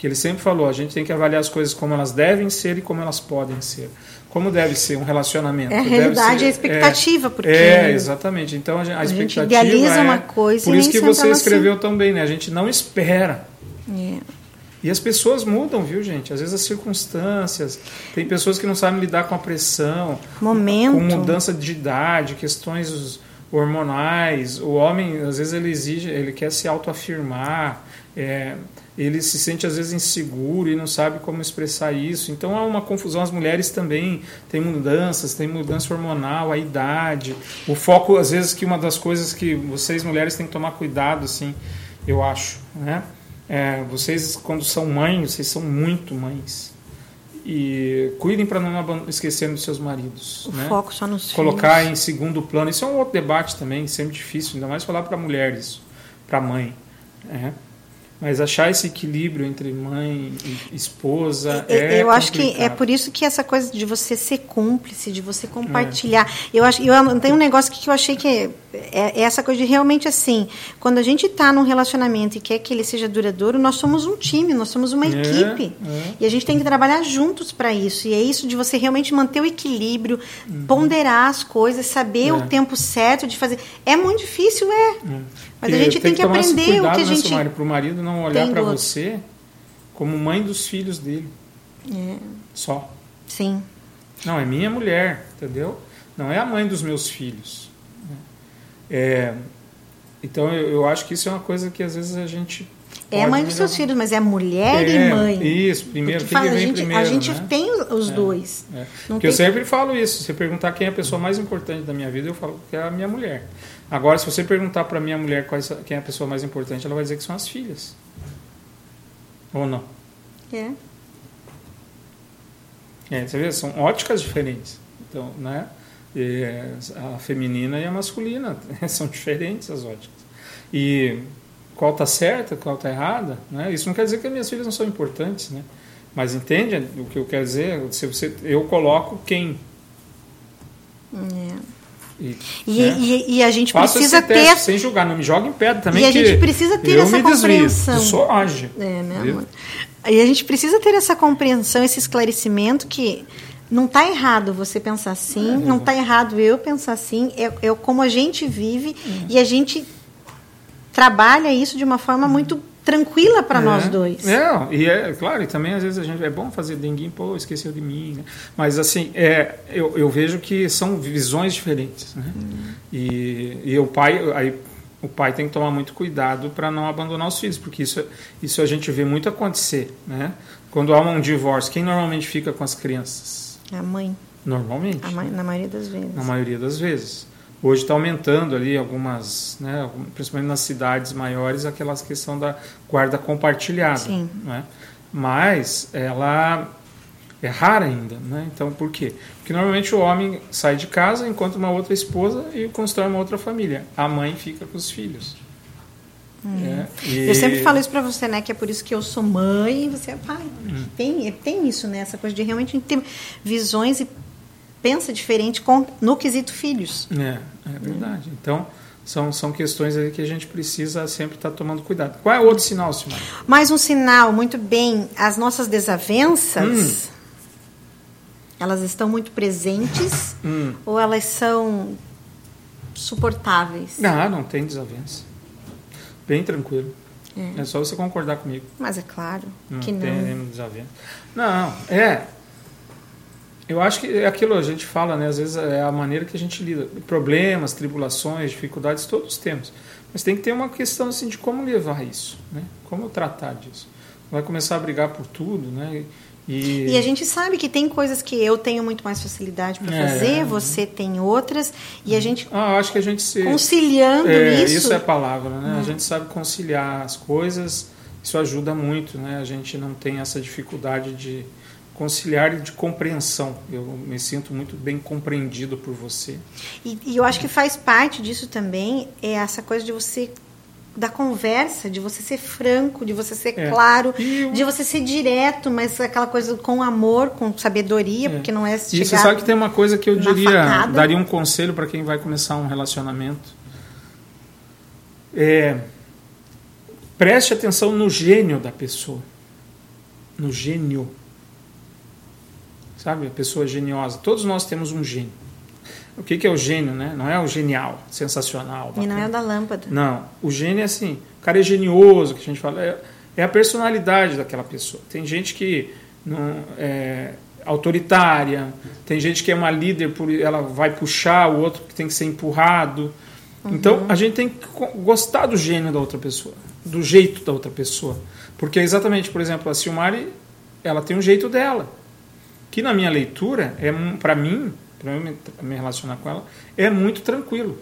que ele sempre falou, a gente tem que avaliar as coisas como elas devem ser e como elas podem ser. Como deve ser um relacionamento. É a realidade ser, e a expectativa, é, porque... É, exatamente. Então, a, a, a expectativa gente idealiza é, uma coisa Por isso que você escreveu assim. tão bem, né? A gente não espera. É. E as pessoas mudam, viu, gente? Às vezes as circunstâncias. Tem pessoas que não sabem lidar com a pressão. Momento. Com mudança de idade, questões hormonais. O homem, às vezes, ele exige, ele quer se autoafirmar. É, ele se sente às vezes inseguro e não sabe como expressar isso. Então há uma confusão. As mulheres também têm mudanças, tem mudança hormonal, a idade, o foco às vezes que uma das coisas que vocês mulheres têm que tomar cuidado, assim, eu acho, né? É, vocês quando são mães, vocês são muito mães e cuidem para não esquecerem dos seus maridos. O né? foco só nos Colocar filhos. em segundo plano. Isso é um outro debate também, sempre difícil, ainda mais falar para mulheres, para mãe. É. Mas achar esse equilíbrio entre mãe e esposa é Eu acho que é por isso que essa coisa de você ser cúmplice, de você compartilhar. É. Eu acho, eu tem um negócio que eu achei que é, é, é essa coisa de realmente assim, quando a gente está num relacionamento e quer que ele seja duradouro, nós somos um time, nós somos uma é, equipe. É. E a gente tem que trabalhar juntos para isso. E é isso de você realmente manter o equilíbrio, uhum. ponderar as coisas, saber é. o tempo certo de fazer. É muito difícil, é. Mas a gente tem, tem que, que aprender cuidado, o que a gente. Né, para o marido não olhar para você como mãe dos filhos dele. É. Só. Sim. Não, é minha mulher, entendeu? Não é a mãe dos meus filhos. É, então eu, eu acho que isso é uma coisa que às vezes a gente é a mãe dos seus filhos, mas é mulher é, e mãe. Isso, primeiro, quem fala, a gente, primeiro. A gente né? tem os é, dois. É. Porque eu sempre falo isso. Se perguntar quem é a pessoa mais importante da minha vida, eu falo que é a minha mulher. Agora, se você perguntar para minha mulher quem é a pessoa mais importante, ela vai dizer que são as filhas. Ou não? É. É, você vê, são óticas diferentes. Então, né? a feminina e a masculina são diferentes as óticas. E qual está certa, qual está errada, né? Isso não quer dizer que as minhas filhas não são importantes, né? Mas entende o que eu quero dizer? Se você, eu coloco quem. É. E, e, né? e, e, a gente Faça precisa ter. Sem julgar, não me joga em pedra também. E a gente precisa ter essa compreensão. sou ágil. É, né, E a gente precisa ter essa compreensão, esse esclarecimento que não está errado você pensar assim, é, não está errado eu pensar assim, é, é como a gente vive é. e a gente trabalha isso de uma forma muito tranquila para é. nós dois. É, e é claro, e também às vezes a gente é bom fazer denguinho, pô, esqueceu de mim, né? Mas assim, é, eu, eu vejo que são visões diferentes, né? Hum. E, e o pai, aí o pai tem que tomar muito cuidado para não abandonar os filhos, porque isso, isso a gente vê muito acontecer, né? Quando há um divórcio, quem normalmente fica com as crianças? A mãe. Normalmente. Mãe, na maioria das vezes. Na maioria das vezes. Hoje está aumentando ali algumas, né, principalmente nas cidades maiores, aquela questão da guarda compartilhada. Sim. Né? Mas ela é rara ainda. Né? Então, por quê? Porque normalmente o homem sai de casa, encontra uma outra esposa e constrói uma outra família. A mãe fica com os filhos. Hum. É, e... Eu sempre falo isso para você, né? Que é por isso que eu sou mãe e você é pai. Hum. Tem, tem isso, né? Essa coisa de realmente ter visões e pensa diferente com, no quesito filhos. É, é verdade. Então, são, são questões aí que a gente precisa sempre estar tá tomando cuidado. Qual é outro sinal, Simone? Mais um sinal, muito bem. As nossas desavenças, hum. elas estão muito presentes hum. ou elas são suportáveis? Não, não tem desavença. Bem tranquilo. É. é só você concordar comigo. Mas é claro não que não. Tem desavença. Não, é. Eu acho que é aquilo a gente fala, né? Às vezes é a maneira que a gente lida. Problemas, tribulações, dificuldades, todos temos. Mas tem que ter uma questão assim de como levar isso, né? Como tratar disso. Vai começar a brigar por tudo, né? E... e, a gente sabe que tem coisas que eu tenho muito mais facilidade para é, fazer, você tem outras, e a gente. Ah, acho que a gente se. Conciliando é, isso. Isso é a palavra, né? A gente sabe conciliar as coisas, isso ajuda muito, né? A gente não tem essa dificuldade de conciliar e de compreensão. Eu me sinto muito bem compreendido por você. E, e, eu acho que faz parte disso também é essa coisa de você da conversa, de você ser franco, de você ser é. claro, eu... de você ser direto, mas aquela coisa com amor, com sabedoria, é. porque não é chegar Isso sabe que tem uma coisa que eu diria, facada. daria um conselho para quem vai começar um relacionamento. É, preste atenção no gênio da pessoa. No gênio sabe? A pessoa geniosa. Todos nós temos um gênio. O que, que é o gênio, né? Não é o genial, sensacional. Bacana. E não é o da lâmpada. Não. O gênio é assim, o cara é genioso, que a gente fala, é, é a personalidade daquela pessoa. Tem gente que não é autoritária, tem gente que é uma líder, por ela vai puxar, o outro que tem que ser empurrado. Uhum. Então, a gente tem que gostar do gênio da outra pessoa, do jeito da outra pessoa. Porque é exatamente, por exemplo, a Silmari, ela tem um jeito dela que na minha leitura, é para mim, para eu me relacionar com ela, é muito tranquilo.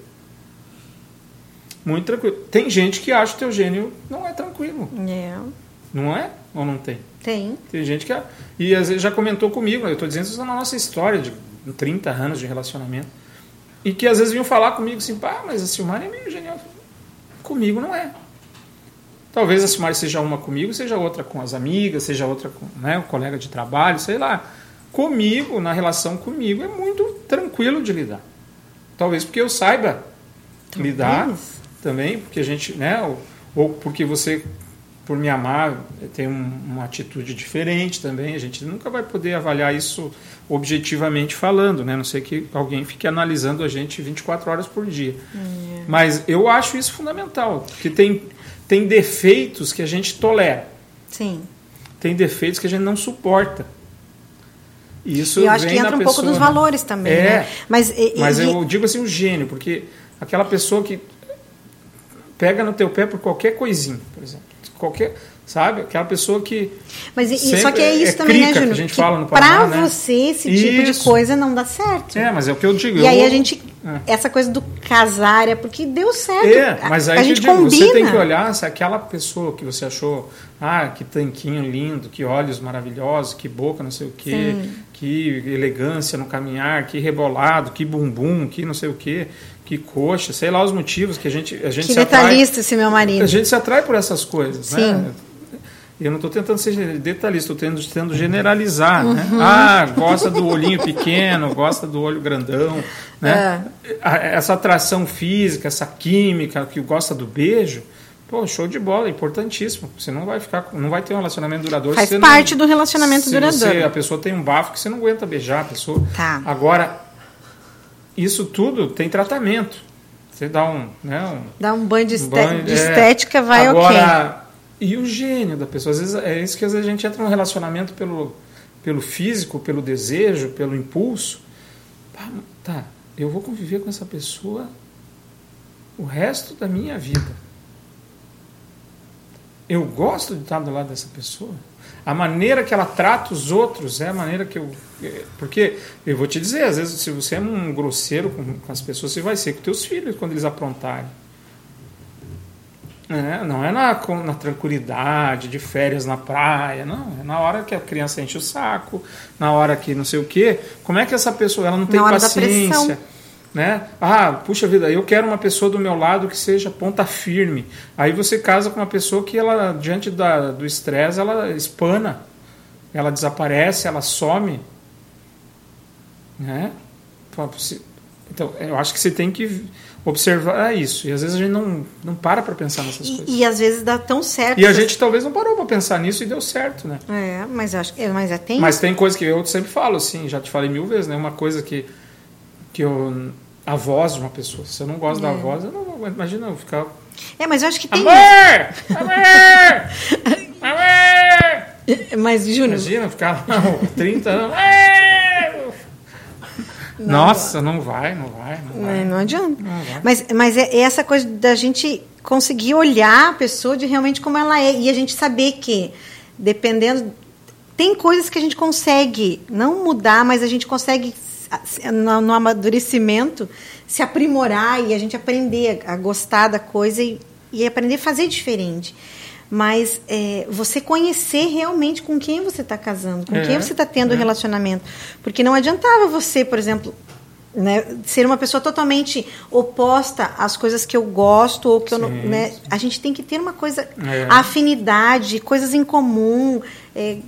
Muito tranquilo. Tem gente que acha que o teu gênio não é tranquilo. É. Não é? Ou não tem? Tem. Tem gente que. E às vezes já comentou comigo, eu estou dizendo isso na nossa história de 30 anos de relacionamento. E que às vezes vinham falar comigo assim, pá, mas a Silmar é meio genial. Comigo não é. Talvez a Simari seja uma comigo, seja outra com as amigas, seja outra com né, um colega de trabalho, sei lá. Comigo, na relação comigo, é muito tranquilo de lidar. Talvez porque eu saiba Talvez. lidar também, porque a gente, né, ou, ou porque você por me amar tem um, uma atitude diferente também. A gente nunca vai poder avaliar isso objetivamente falando, né? Não sei que alguém fique analisando a gente 24 horas por dia. É. Mas eu acho isso fundamental, porque tem, tem defeitos que a gente tolera. Sim. Tem defeitos que a gente não suporta. Isso e eu acho que entra um pouco dos valores também, é, né? Mas, e, mas e... eu digo assim, o gênio, porque aquela pessoa que pega no teu pé por qualquer coisinha, por exemplo qualquer, sabe? Aquela pessoa que. Mas e, só que é isso é também, né, Júnior? a gente fala no Paraná, pra né? você, esse isso. tipo de coisa não dá certo. É, mas é o que eu digo. E eu aí a gente. É. Essa coisa do casar é porque deu certo. É, mas aí a gente digo, combina. você tem que olhar se aquela pessoa que você achou, ah, que tanquinho lindo, que olhos maravilhosos, que boca, não sei o quê, Sim. que elegância no caminhar, que rebolado, que bumbum, que não sei o quê que coxa, sei lá os motivos que a gente a gente que se detalhista esse meu marido. A gente se atrai por essas coisas, né? Sim. né? Eu não estou tentando ser detalhista, estou tentando generalizar, né? uhum. né? Ah, gosta do olhinho pequeno, gosta do olho grandão, né? É. Essa atração física, essa química, que gosta do beijo, pô, show de bola, importantíssimo. Você não vai ficar, não vai ter um relacionamento duradouro. Faz parte não, do relacionamento duradouro. Você, a pessoa tem um bafo que você não aguenta beijar a pessoa. Tá. Agora, isso tudo tem tratamento. Você dá um. Né, um dá um banho de, um banho, de é. estética, vai Agora, ok. E o gênio da pessoa? Às vezes é isso que às vezes a gente entra num relacionamento pelo, pelo físico, pelo desejo, pelo impulso. Tá, eu vou conviver com essa pessoa o resto da minha vida. Eu gosto de estar do lado dessa pessoa a maneira que ela trata os outros é a maneira que eu. Porque eu vou te dizer, às vezes, se você é um grosseiro com, com as pessoas, você vai ser com teus filhos quando eles aprontarem. É, não é na, na tranquilidade, de férias na praia, não. É na hora que a criança enche o saco, na hora que não sei o quê. Como é que essa pessoa ela não tem paciência? Né? Ah, puxa vida, eu quero uma pessoa do meu lado que seja ponta firme. Aí você casa com uma pessoa que ela diante da, do estresse ela espana, ela desaparece, ela some, né? Então, eu acho que você tem que observar isso. E às vezes a gente não, não para para pensar nessas e, coisas. E às vezes dá tão certo. E a gente talvez não parou para pensar nisso e deu certo, né? É, mas acho que mas é, tem. Mas tem coisa que eu sempre falo assim, já te falei mil vezes, né? Uma coisa que que eu a voz de uma pessoa. Se eu não gosto é. da voz, eu não vou. Imagina eu ficar. É, mas eu acho que tem. Amor! Amor! Amor! Mas, Júnior. Imagina ficar lá 30 anos. Não, Nossa, não vai, não vai. Não, vai. não adianta. Não mas, mas é essa coisa da gente conseguir olhar a pessoa de realmente como ela é. E a gente saber que, dependendo. Tem coisas que a gente consegue não mudar, mas a gente consegue no, no amadurecimento, se aprimorar e a gente aprender a, gostar da coisa e, e aprender a fazer diferente mas é, você conhecer realmente com quem você está casando, com é, quem você está tendo é. relacionamento. Porque não adiantava você, por exemplo, né, ser uma pessoa totalmente oposta às coisas que eu gosto ou que Sim. eu não. Né, a gente tem que ter uma coisa, é. afinidade, coisas em comum. É,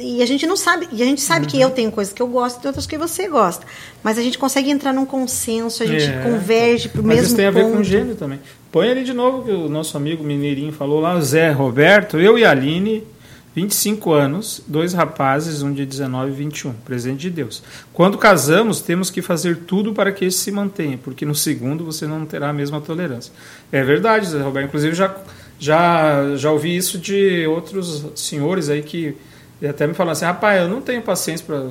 e a gente não sabe, e a gente sabe uhum. que eu tenho coisas que eu gosto e outras que você gosta. Mas a gente consegue entrar num consenso, a gente é. converge para o mesmo isso tem a ver com gênio também. Põe ali de novo que o nosso amigo Mineirinho falou lá, Zé Roberto, eu e Aline, 25 anos, dois rapazes, um de 19 e 21, presente de Deus. Quando casamos, temos que fazer tudo para que esse se mantenha, porque no segundo você não terá a mesma tolerância. É verdade, Zé Roberto. Inclusive, já, já, já ouvi isso de outros senhores aí que até me falaram assim, rapaz, eu não tenho paciência para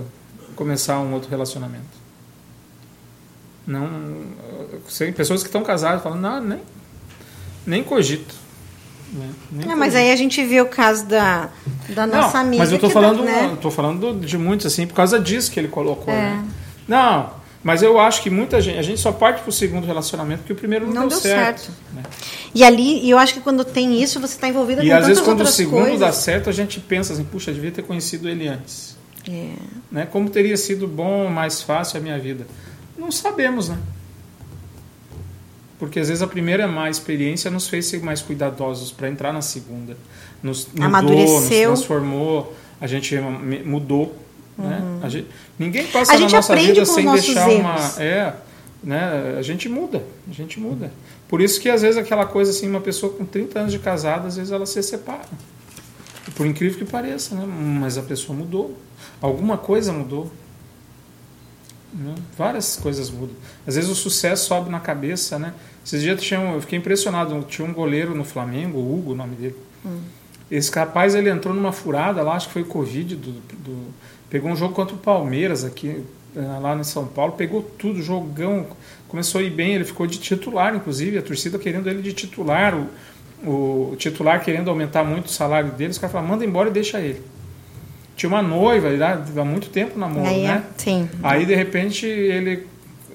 começar um outro relacionamento. Não, pessoas que estão casadas falam, não, nem, nem cogito. Né? Nem é, mas aí a gente vê o caso da, da nossa não, amiga. Mas eu estou falando, né? tô falando de muitos assim, por causa disso que ele colocou. É. Né? Não, mas eu acho que muita gente, a gente só parte para o segundo relacionamento porque o primeiro não, não deu, deu, certo. certo. Né? E ali, eu acho que quando tem isso, você está envolvida e com às vezes quando o segundo coisas. dá certo, a gente pensa assim, puxa, devia ter conhecido ele antes. É. Né? Como teria sido bom, mais fácil a minha vida? Não sabemos, né? Porque às vezes a primeira má experiência nos fez ser mais cuidadosos para entrar na segunda. Nos mudou, Amadureceu. nos transformou, a gente mudou. Né? Uhum. A gente, ninguém passa A na nossa vida sem deixar uma. erros. É, né? A gente muda, a gente muda. Por isso que às vezes aquela coisa assim, uma pessoa com 30 anos de casada, às vezes ela se separa. Por incrível que pareça, né? Mas a pessoa mudou. Alguma coisa mudou. Né? Várias coisas mudam. Às vezes o sucesso sobe na cabeça, né? Esses dias tinha um- eu fiquei impressionado. Tinha um goleiro no Flamengo, o Hugo, o nome dele. Esse rapaz ele entrou numa furada lá, acho que foi Covid. Do, do- pegou um jogo contra o Palmeiras aqui, eh, lá em São Paulo, pegou tudo, jogão. Começou a ir bem, ele ficou de titular, inclusive, a torcida querendo ele de titular. O, o titular querendo aumentar muito o salário dele, os caras falaram, manda embora e deixa ele. Tinha uma noiva, há muito tempo namoro, Aí, né? sim. Aí de repente ele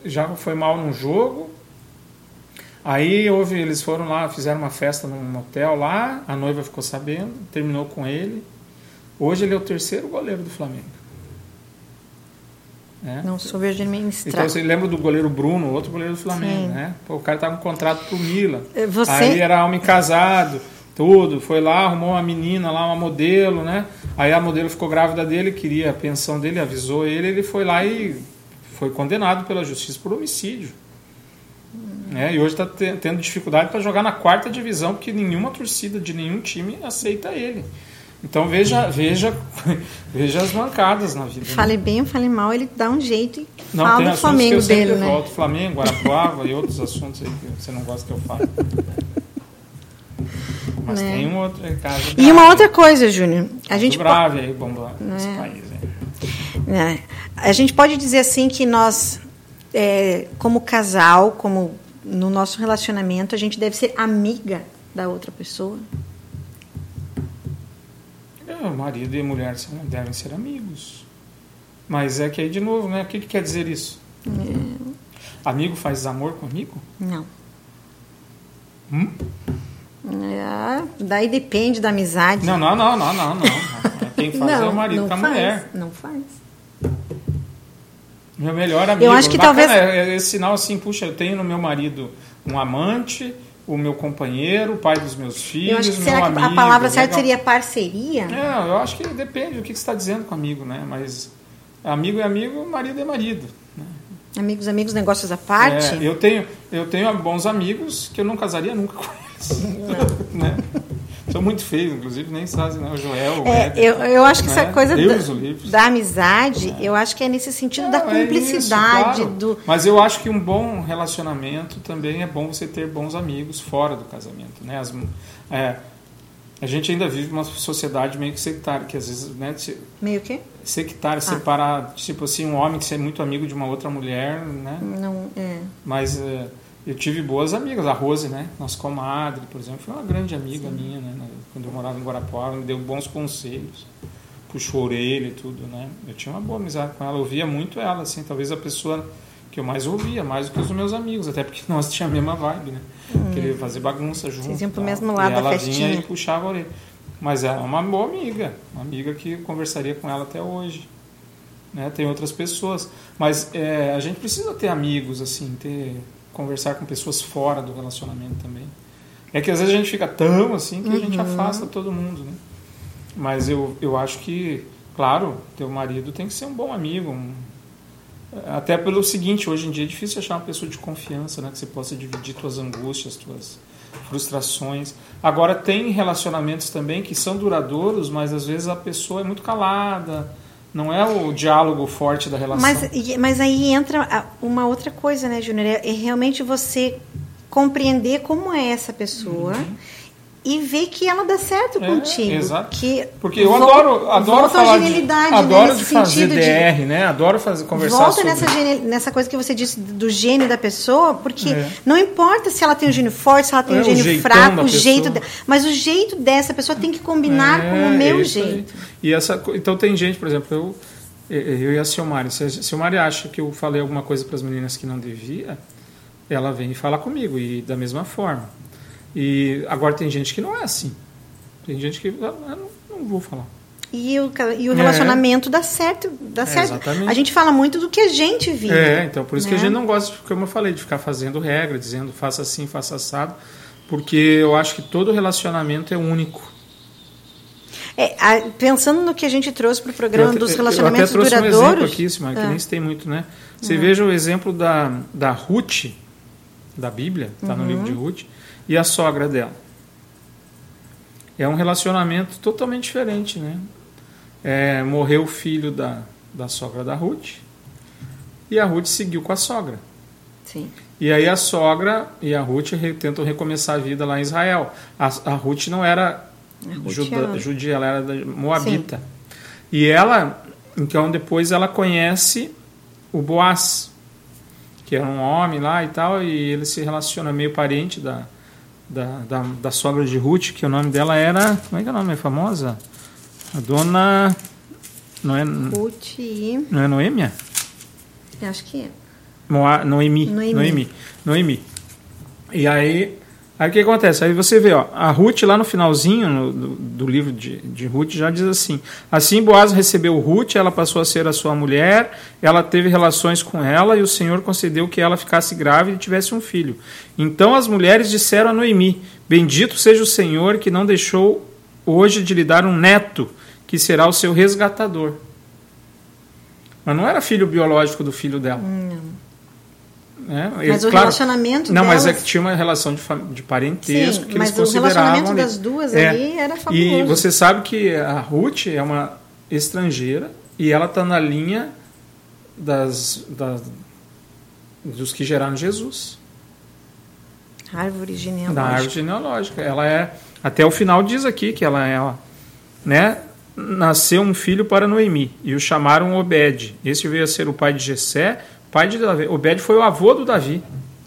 já foi mal num jogo. Aí houve, eles foram lá, fizeram uma festa num hotel lá, a noiva ficou sabendo, terminou com ele. Hoje ele é o terceiro goleiro do Flamengo. É. Não soube administrar. Então você lembra do goleiro Bruno, outro goleiro do Flamengo, Sim. né? Pô, o cara tava com contrato pro Milan. Eh, você- Aí era homem casado, tudo. Foi lá, arrumou uma menina lá, uma modelo, né? Aí a modelo ficou grávida dele, queria a pensão dele, avisou ele, ele foi lá e foi condenado pela justiça por homicídio. Né? E hoje está tendo dificuldade para jogar na quarta divisão, porque nenhuma torcida de nenhum time aceita ele. Então veja, veja, veja as mancadas na vida. né? Fale bem ou fale mal, ele dá um jeito e Não, fala tem do Flamengo dele, né? volto. Flamengo, Guarapuava e outros assuntos aí que você não gosta que eu fale. Mas Né? tem um outro caso E grave. uma outra coisa, Júnior. A gente, grave aí, bomba nesse Né? país. aí. né, a gente pode dizer assim que nós, é, como casal, como no nosso relacionamento, a gente deve ser amiga da outra pessoa. É, marido e mulher são- devem ser amigos. Mas é que aí, de novo, né? O que, que quer dizer isso? É. Amigo faz amor com amigo? Não. Hum? É, daí depende da amizade. Não, não, não, não, não, não. Quem faz é o marido não com a faz, mulher. Não faz. Meu melhor amigo. Eu acho que Bacana, talvez- é- é esse sinal assim, puxa, eu tenho no meu marido um amante, o meu companheiro, o pai dos meus filhos, Eu acho que meu será que amigo. a palavra certa seria parceria? É, eu acho que depende do que você está dizendo com amigo, né? Mas amigo é amigo, marido é marido. né? Amigos, amigos, negócios à parte? É, eu tenho eu tenho bons amigos que eu não casaria nunca com eles. né? São muito feios, inclusive, nem sabem, né? O Joel, o É, Éder, eu, eu acho que essa né? coisa Deus da, amizade, eu acho que é nesse sentido da Não, é cumplicidade, isso, claro. do. Mas eu acho que um bom relacionamento também é bom você ter bons amigos fora do casamento, né? As- é, a gente ainda vive uma sociedade meio que sectária, que às vezes, né, se- Meio que? sectária, separar, tipo assim, um homem que ser muito amigo de uma outra mulher, né? Não, é. Mas é, eu tive boas amigas, a Rose, né? Nossa comadre, por exemplo, foi uma grande amiga minha, né? Quando eu morava em Guarapuava, me deu bons conselhos, puxou a orelha e tudo, né? Eu tinha uma boa amizade com ela, eu ouvia muito ela, assim, talvez a pessoa que eu mais ouvia, mais do que os meus amigos, até porque nós tínhamos a mesma vibe, né? Queria fazer bagunça junto. Hum. iam pro mesmo lado e da ela festinha. vinha e puxava a orelha. Mas é uma boa amiga, uma amiga que eu conversaria com ela até hoje. Né? Tem outras pessoas. Mas é, a gente precisa ter amigos, assim, ter conversar com pessoas fora do relacionamento também. É que às vezes a gente fica tão assim que a gente Uhum. afasta todo mundo, né? Mas eu, eu acho que, claro, teu marido tem que ser um bom amigo. um- até pelo seguinte, hoje em dia é difícil achar uma pessoa de confiança, né? Que você possa dividir tuas angústias, tuas frustrações. Agora, tem relacionamentos também que são duradouros, mas às vezes a pessoa é muito calada, não é o diálogo forte da relação. Mas, mas aí entra uma outra coisa, né, Júnior? É, é realmente você compreender como é essa pessoa e ver que ela dá certo. É, contigo. exato. Que Porque eu vol- adoro, adoro volta falar de, genialidade, né, adoro nesse de fazer sentido de- DR, né? Adoro fazer conversar Volta sobre nessa, gene- nessa coisa que você disse do gênio da pessoa, porque É. não importa se ela tem um gênio forte, se ela tem É, um o gênio fraco, o jeito de- mas o jeito dessa pessoa tem que combinar com o É, meu isso aí. jeito. E essa, então tem gente, por exemplo, eu, eu e a Silmari, se a Silmari acha que eu falei alguma coisa para as meninas que não devia, ela vem e fala comigo, e da mesma forma. E agora tem gente que não é assim. Tem gente que ah, eu não, não vou falar. e o, e o relacionamento é. dá certo. Dá é, certo. Exatamente. A gente fala muito do que a gente vive. É, então por isso né? que a né? gente não gosta, como eu falei, de ficar fazendo regra, dizendo faça assim, faça assado, porque eu acho que todo relacionamento é único. É, a, pensando no que a gente trouxe para o programa eu, dos relacionamentos eu até trouxe duradouros. Um exemplo aqui, Simar, que ah. nem se tem muito, né? Você uhum. veja o exemplo da, da Ruth, da Bíblia, está uhum. no livro de Ruth, e a sogra dela. É um relacionamento totalmente diferente, né? É, morreu o filho da, da sogra da Ruth e a Ruth seguiu com a sogra. Sim. E aí a sogra e a Ruth tentam recomeçar a vida lá em Israel. A, a Ruth não era juda, judia, ela era moabita. Sim. E ela, então depois ela conhece o Boaz, que era um homem lá e tal, e ele se relaciona meio parente da, da, da, da sogra de Ruth, que o nome dela era. Como é que é o nome? É famosa? A dona. Não é, Ruth. Não é Noêmia? Acho que é. Noemi. Noemi. Noemi. Noemi. E aí Aí o que acontece? Aí você vê, ó, a Ruth lá no finalzinho no, do, do, livro de, de Ruth já diz assim: Assim Boaz recebeu Ruth, ela passou a ser a sua mulher, ela teve relações com ela e o Senhor concedeu que ela ficasse grávida e tivesse um filho. Então as mulheres disseram a Noemi: Bendito seja o Senhor que não deixou hoje de lhe dar um neto, que será o seu resgatador. Mas não era filho biológico do filho dela. Não. Né? Mas o claro, relacionamento Não, delas... mas é que tinha uma relação de, de parentesco Sim, que mas eles consideravam. o relacionamento das duas é. ali era fabuloso. E você sabe que a Ruth é uma estrangeira e ela está na linha das, das, dos que geraram Jesus. Árvore genealógica. Da árvore genealógica. Ela é, até o final diz aqui que ela é, né, nasceu um filho para Noemi e o chamaram Obed. Esse veio a ser o pai de Jessé, pai de Davi. Obed foi o avô do Davi,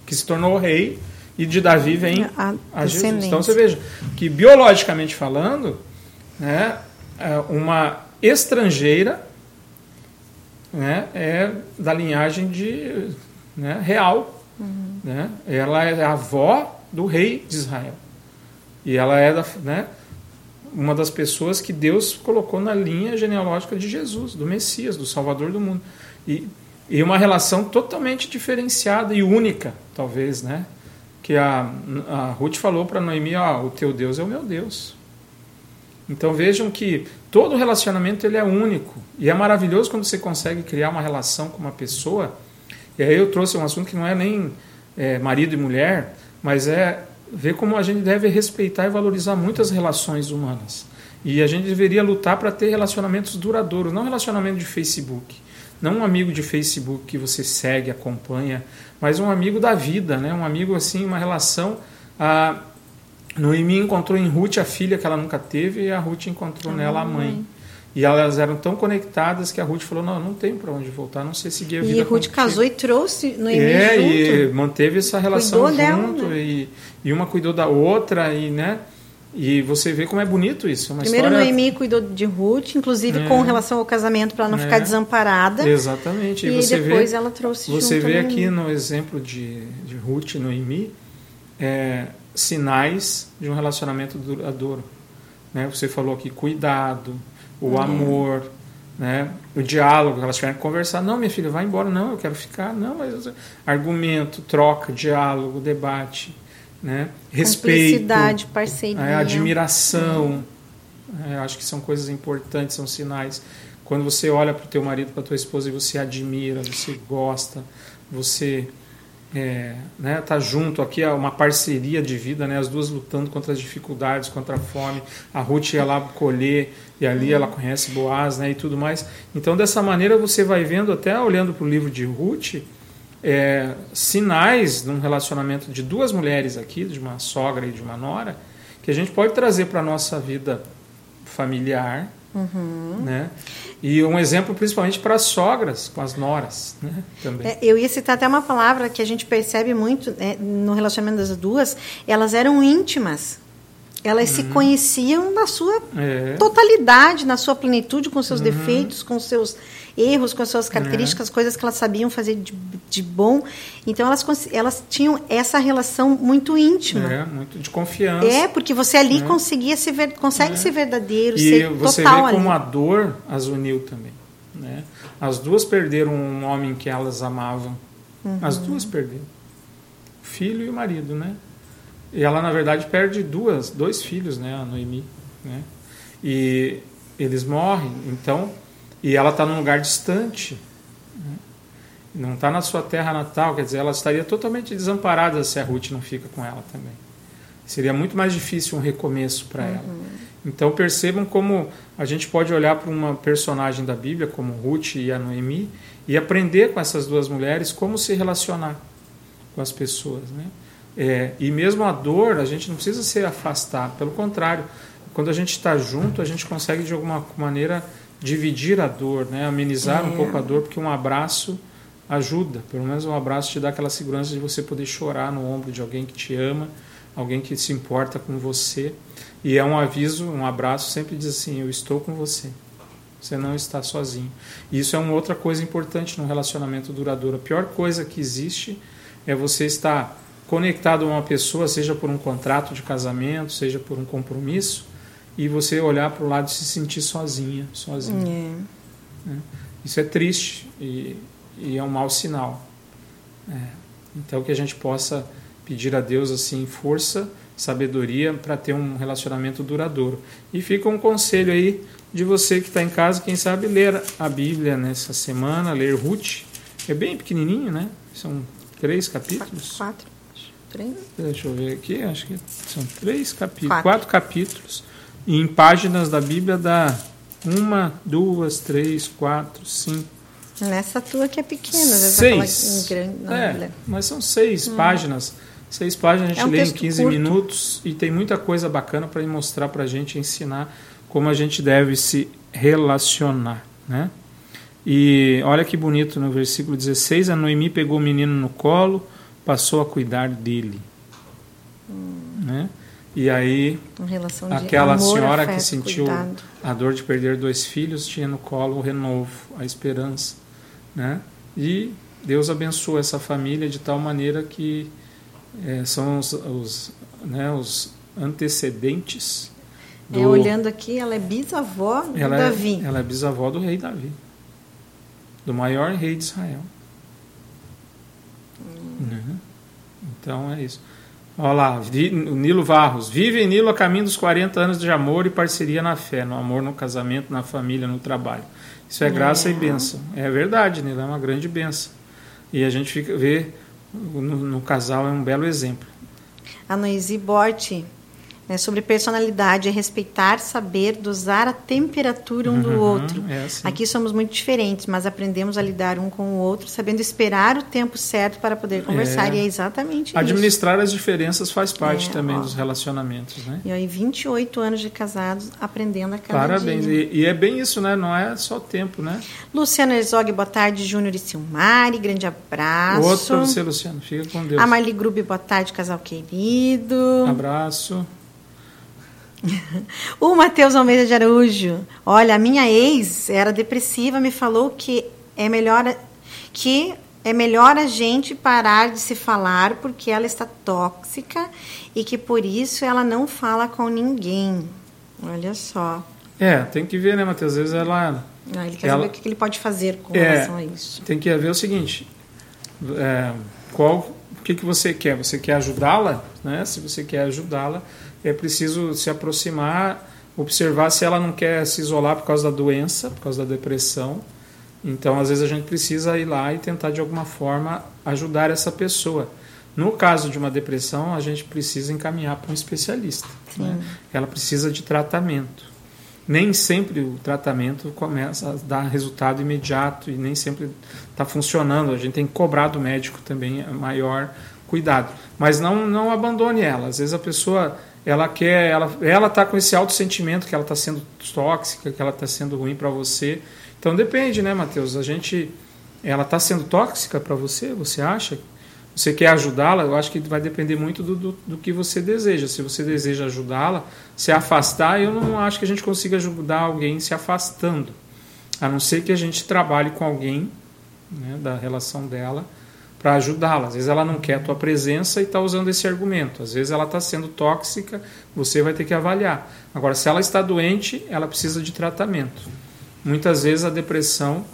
que se tornou rei, e de Davi vem a, a Jesus. Então você veja que, biologicamente falando, né, é uma estrangeira né, é da linhagem de né, real. Uhum. Né? Ela é a avó do rei de Israel. E ela é da, né, uma das pessoas que Deus colocou na linha genealógica de Jesus, do Messias, do Salvador do mundo. E e uma relação totalmente diferenciada e única, talvez, né? Que a, a Ruth falou para Noemi, ó, o teu Deus é o meu Deus. Então vejam que todo relacionamento ele é único e é maravilhoso quando você consegue criar uma relação com uma pessoa. E aí eu trouxe um assunto que não é nem é, marido e mulher, mas é ver como a gente deve respeitar e valorizar muitas relações humanas. E a gente deveria lutar para ter relacionamentos duradouros, não relacionamento de Facebook. Não um amigo de Facebook que você segue, acompanha, mas um amigo da vida, né? um amigo assim, uma relação. A Noemi encontrou em Ruth a filha que ela nunca teve e a Ruth encontrou ah, nela a mãe. mãe. E elas eram tão conectadas que a Ruth falou: Não, não tem para onde voltar, não sei seguir a vida. E a Ruth casou e trouxe Noemi é, junto. e manteve essa relação cuidou junto. Dela, né? e, e uma cuidou da outra, e né? E você vê como é bonito isso. Uma Primeiro história... Noemi cuidou de Ruth, inclusive é. com relação ao casamento, para não é. ficar desamparada. Exatamente. E, e depois ela trouxe Você vê aqui no exemplo de, de Ruth e Noemi é, sinais de um relacionamento duradouro. Né? Você falou aqui cuidado, o é. amor, né? o diálogo, elas tiveram que conversar. Não, minha filha, vai embora. Não, eu quero ficar. Não, mas argumento, troca, diálogo, debate né? respeito, parceria, é, admiração. É, acho que são coisas importantes, são sinais. Quando você olha para o teu marido, para tua esposa e você admira, você gosta, você é, né, tá junto aqui é uma parceria de vida, né, as duas lutando contra as dificuldades, contra a fome. A Ruth ia lá colher e ali ela conhece Boaz, né, e tudo mais. Então dessa maneira você vai vendo até olhando para o livro de Ruth é, sinais de um relacionamento de duas mulheres aqui, de uma sogra e de uma nora, que a gente pode trazer para a nossa vida familiar. Uhum. Né? E um exemplo principalmente para as sogras, com as noras. Né? Também. É, eu ia citar até uma palavra que a gente percebe muito né, no relacionamento das duas, elas eram íntimas. Elas uhum. se conheciam na sua é. totalidade, na sua plenitude, com seus uhum. defeitos, com seus erros, com as suas características, é. coisas que elas sabiam fazer de, de, bom. Então elas, elas tinham essa relação muito íntima. É, muito de confiança. É, porque você ali é. conseguia ser ver, consegue é. ser verdadeiro, e ser você total vê como a dor as uniu também. Né? As duas perderam um homem que elas amavam. Uhum. As duas perderam. O filho e o marido, né? E ela, na verdade, perde duas, dois filhos, né? A Noemi, né? E eles morrem, então e ela está num lugar distante, né? não está na sua terra natal, quer dizer, ela estaria totalmente desamparada se a Ruth não fica com ela também. Seria muito mais difícil um recomeço para uhum. ela. Então percebam como a gente pode olhar para uma personagem da Bíblia, como Ruth e a Noemi, e aprender com essas duas mulheres como se relacionar com as pessoas. Né? É, e mesmo a dor, a gente não precisa se afastar, pelo contrário, quando a gente está junto, a gente consegue de alguma maneira dividir a dor, né? amenizar é. um pouco a dor, porque um abraço ajuda. Pelo menos um abraço te dá aquela segurança de você poder chorar no ombro de alguém que te ama, alguém que se importa com você. E é um aviso, um abraço sempre diz assim: Eu estou com você. Você não está sozinho. E isso é uma outra coisa importante num relacionamento duradouro. A pior coisa que existe é você estar conectado a uma pessoa, seja por um contrato de casamento, seja por um compromisso, e você olhar para o lado e se sentir sozinha, sozinha. É. Né? Isso é triste e, e, é um mau sinal. É. Então que a gente possa pedir a Deus assim força, sabedoria para ter um relacionamento duradouro. E fica um conselho aí de você que está em casa, quem sabe ler a Bíblia nessa semana, ler Ruth. É bem pequenininho, né? São três capítulos. Quatro. Três. Deixa eu ver aqui, acho que são três capítulos, quatro, quatro capítulos e em páginas da Bíblia dá uma, duas, três, quatro, cinco. Nessa tua que é pequena, seis. Grande, não, é, mas são seis hum. páginas. Seis páginas a gente é um lê em 15 curto. minutos e tem muita coisa bacana para mostrar para a gente, ensinar como a gente deve se relacionar. Né? E olha que bonito no versículo 16: a Noemi pegou o menino no colo, passou a cuidar dele. Hum. Né? E aí, aquela amor, senhora afeto, que sentiu cuidado. a dor de perder dois filhos tinha no colo o renovo, a esperança, né? E Deus abençoou essa família de tal maneira que é, são os, os, né, os antecedentes. Do, é, olhando aqui, ela é bisavó do ela é, Davi. É, ela é bisavó do rei Davi, do maior rei de Israel. Hum. Né? Então é isso. Olha lá, Nilo Varros. Vive em Nilo a caminho dos 40 anos de amor e parceria na fé, no amor, no casamento, na família, no trabalho. Isso é graça é. e bênção. É verdade, Nilo, é uma grande bênção. E a gente fica, vê no, no casal é um belo exemplo. A Noisi Borti né, sobre personalidade, é respeitar, saber dosar a temperatura um uhum, do outro. É assim. Aqui somos muito diferentes, mas aprendemos a lidar um com o outro, sabendo esperar o tempo certo para poder conversar. É. E é exatamente Administrar isso. as diferenças faz parte é, também ó. dos relacionamentos. Né? E aí, 28 anos de casados, aprendendo a cada Parabéns. E, e é bem isso, né? Não é só tempo, né? Luciano Herzog, boa tarde. Júnior e Silmari, grande abraço. Outro para você, Luciano. Fica com Deus. A Marli Grubi, boa tarde, casal querido. Abraço. o Matheus Almeida de Araújo. Olha, a minha ex era depressiva, me falou que é melhor que é melhor a gente parar de se falar porque ela está tóxica e que por isso ela não fala com ninguém. Olha só. É, tem que ver, né, Matheus? Às vezes ela. Ah, ele quer ela, saber o que ele pode fazer com é, relação a isso. Tem que ver o seguinte: é, qual, o que, que você quer? Você quer ajudá-la? Né? Se você quer ajudá-la, é preciso se aproximar, observar se ela não quer se isolar por causa da doença, por causa da depressão. Então, às vezes, a gente precisa ir lá e tentar, de alguma forma, ajudar essa pessoa. No caso de uma depressão, a gente precisa encaminhar para um especialista. Né? Ela precisa de tratamento. Nem sempre o tratamento começa a dar resultado imediato e nem sempre está funcionando. A gente tem que cobrar do médico também maior cuidado. Mas não, não abandone ela. Às vezes a pessoa ela quer, ela, ela tá com esse alto sentimento que ela está sendo tóxica, que ela está sendo ruim para você. Então depende, né, Mateus? A gente, ela está sendo tóxica para você? Você acha? você quer ajudá-la, eu acho que vai depender muito do, do, do que você deseja. Se você deseja ajudá-la, se afastar, eu não acho que a gente consiga ajudar alguém se afastando. A não ser que a gente trabalhe com alguém né, da relação dela para ajudá-la. Às vezes ela não quer a tua presença e está usando esse argumento. Às vezes ela está sendo tóxica, você vai ter que avaliar. Agora, se ela está doente, ela precisa de tratamento. Muitas vezes a depressão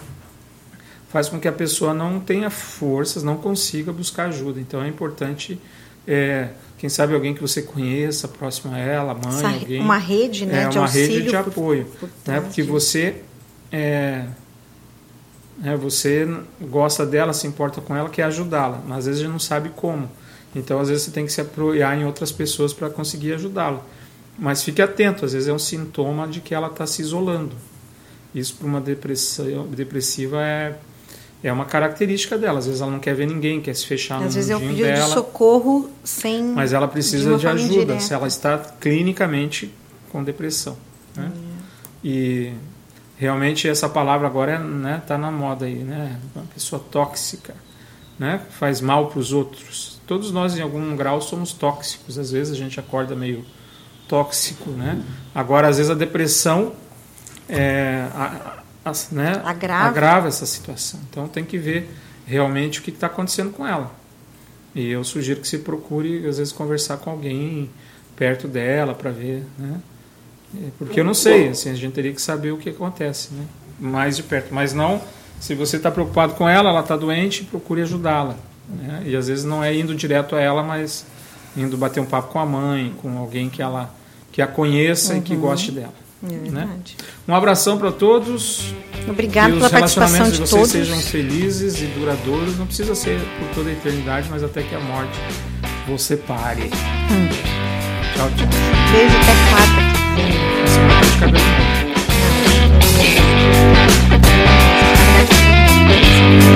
faz com que a pessoa não tenha forças, não consiga buscar ajuda. Então é importante, é, quem sabe alguém que você conheça, próximo a ela, mãe, Essa, alguém. Uma rede, né, é, de uma rede de por, apoio, por né, porque você é, é, você gosta dela, se importa com ela, quer ajudá-la, mas às vezes a gente não sabe como. Então, às vezes você tem que se apoiar em outras pessoas para conseguir ajudá-la. Mas fique atento, às vezes é um sintoma de que ela está se isolando. Isso para uma depressão, depressiva é, é uma característica dela. Às vezes ela não quer ver ninguém, quer se fechar no Às vezes é um mundinho pedido dela. de socorro sem. Mas ela de precisa de, forma ajuda indireta. se ela está clinicamente com depressão. Né? E realmente essa palavra agora está né, tá na moda aí, né? Uma pessoa tóxica, né? Faz mal para os outros. Todos nós em algum grau somos tóxicos. Às vezes a gente acorda meio tóxico, né? Agora às vezes a depressão é, a- a- né, Agrava. agrava essa situação. Então tem que ver realmente o que está acontecendo com ela. E eu sugiro que você procure, às vezes, conversar com alguém perto dela para ver, né? É, Porque eu não sei, assim, a gente teria que saber o que acontece, né? Mais de perto. Mas não, se você está preocupado com ela, ela está doente, procure ajudá-la. Né? E às vezes não é indo direto a ela, mas indo bater um papo com a mãe, com alguém que ela que a conheça e que goste dela. É né? Um abração para todos. Obrigado que pela os relacionamentos participação de de vocês todos. sejam felizes e duradouros. Não precisa ser por toda a eternidade, mas até que a morte vos separe. Hum. Tchau, tchau. Beijo até quarta Thank you.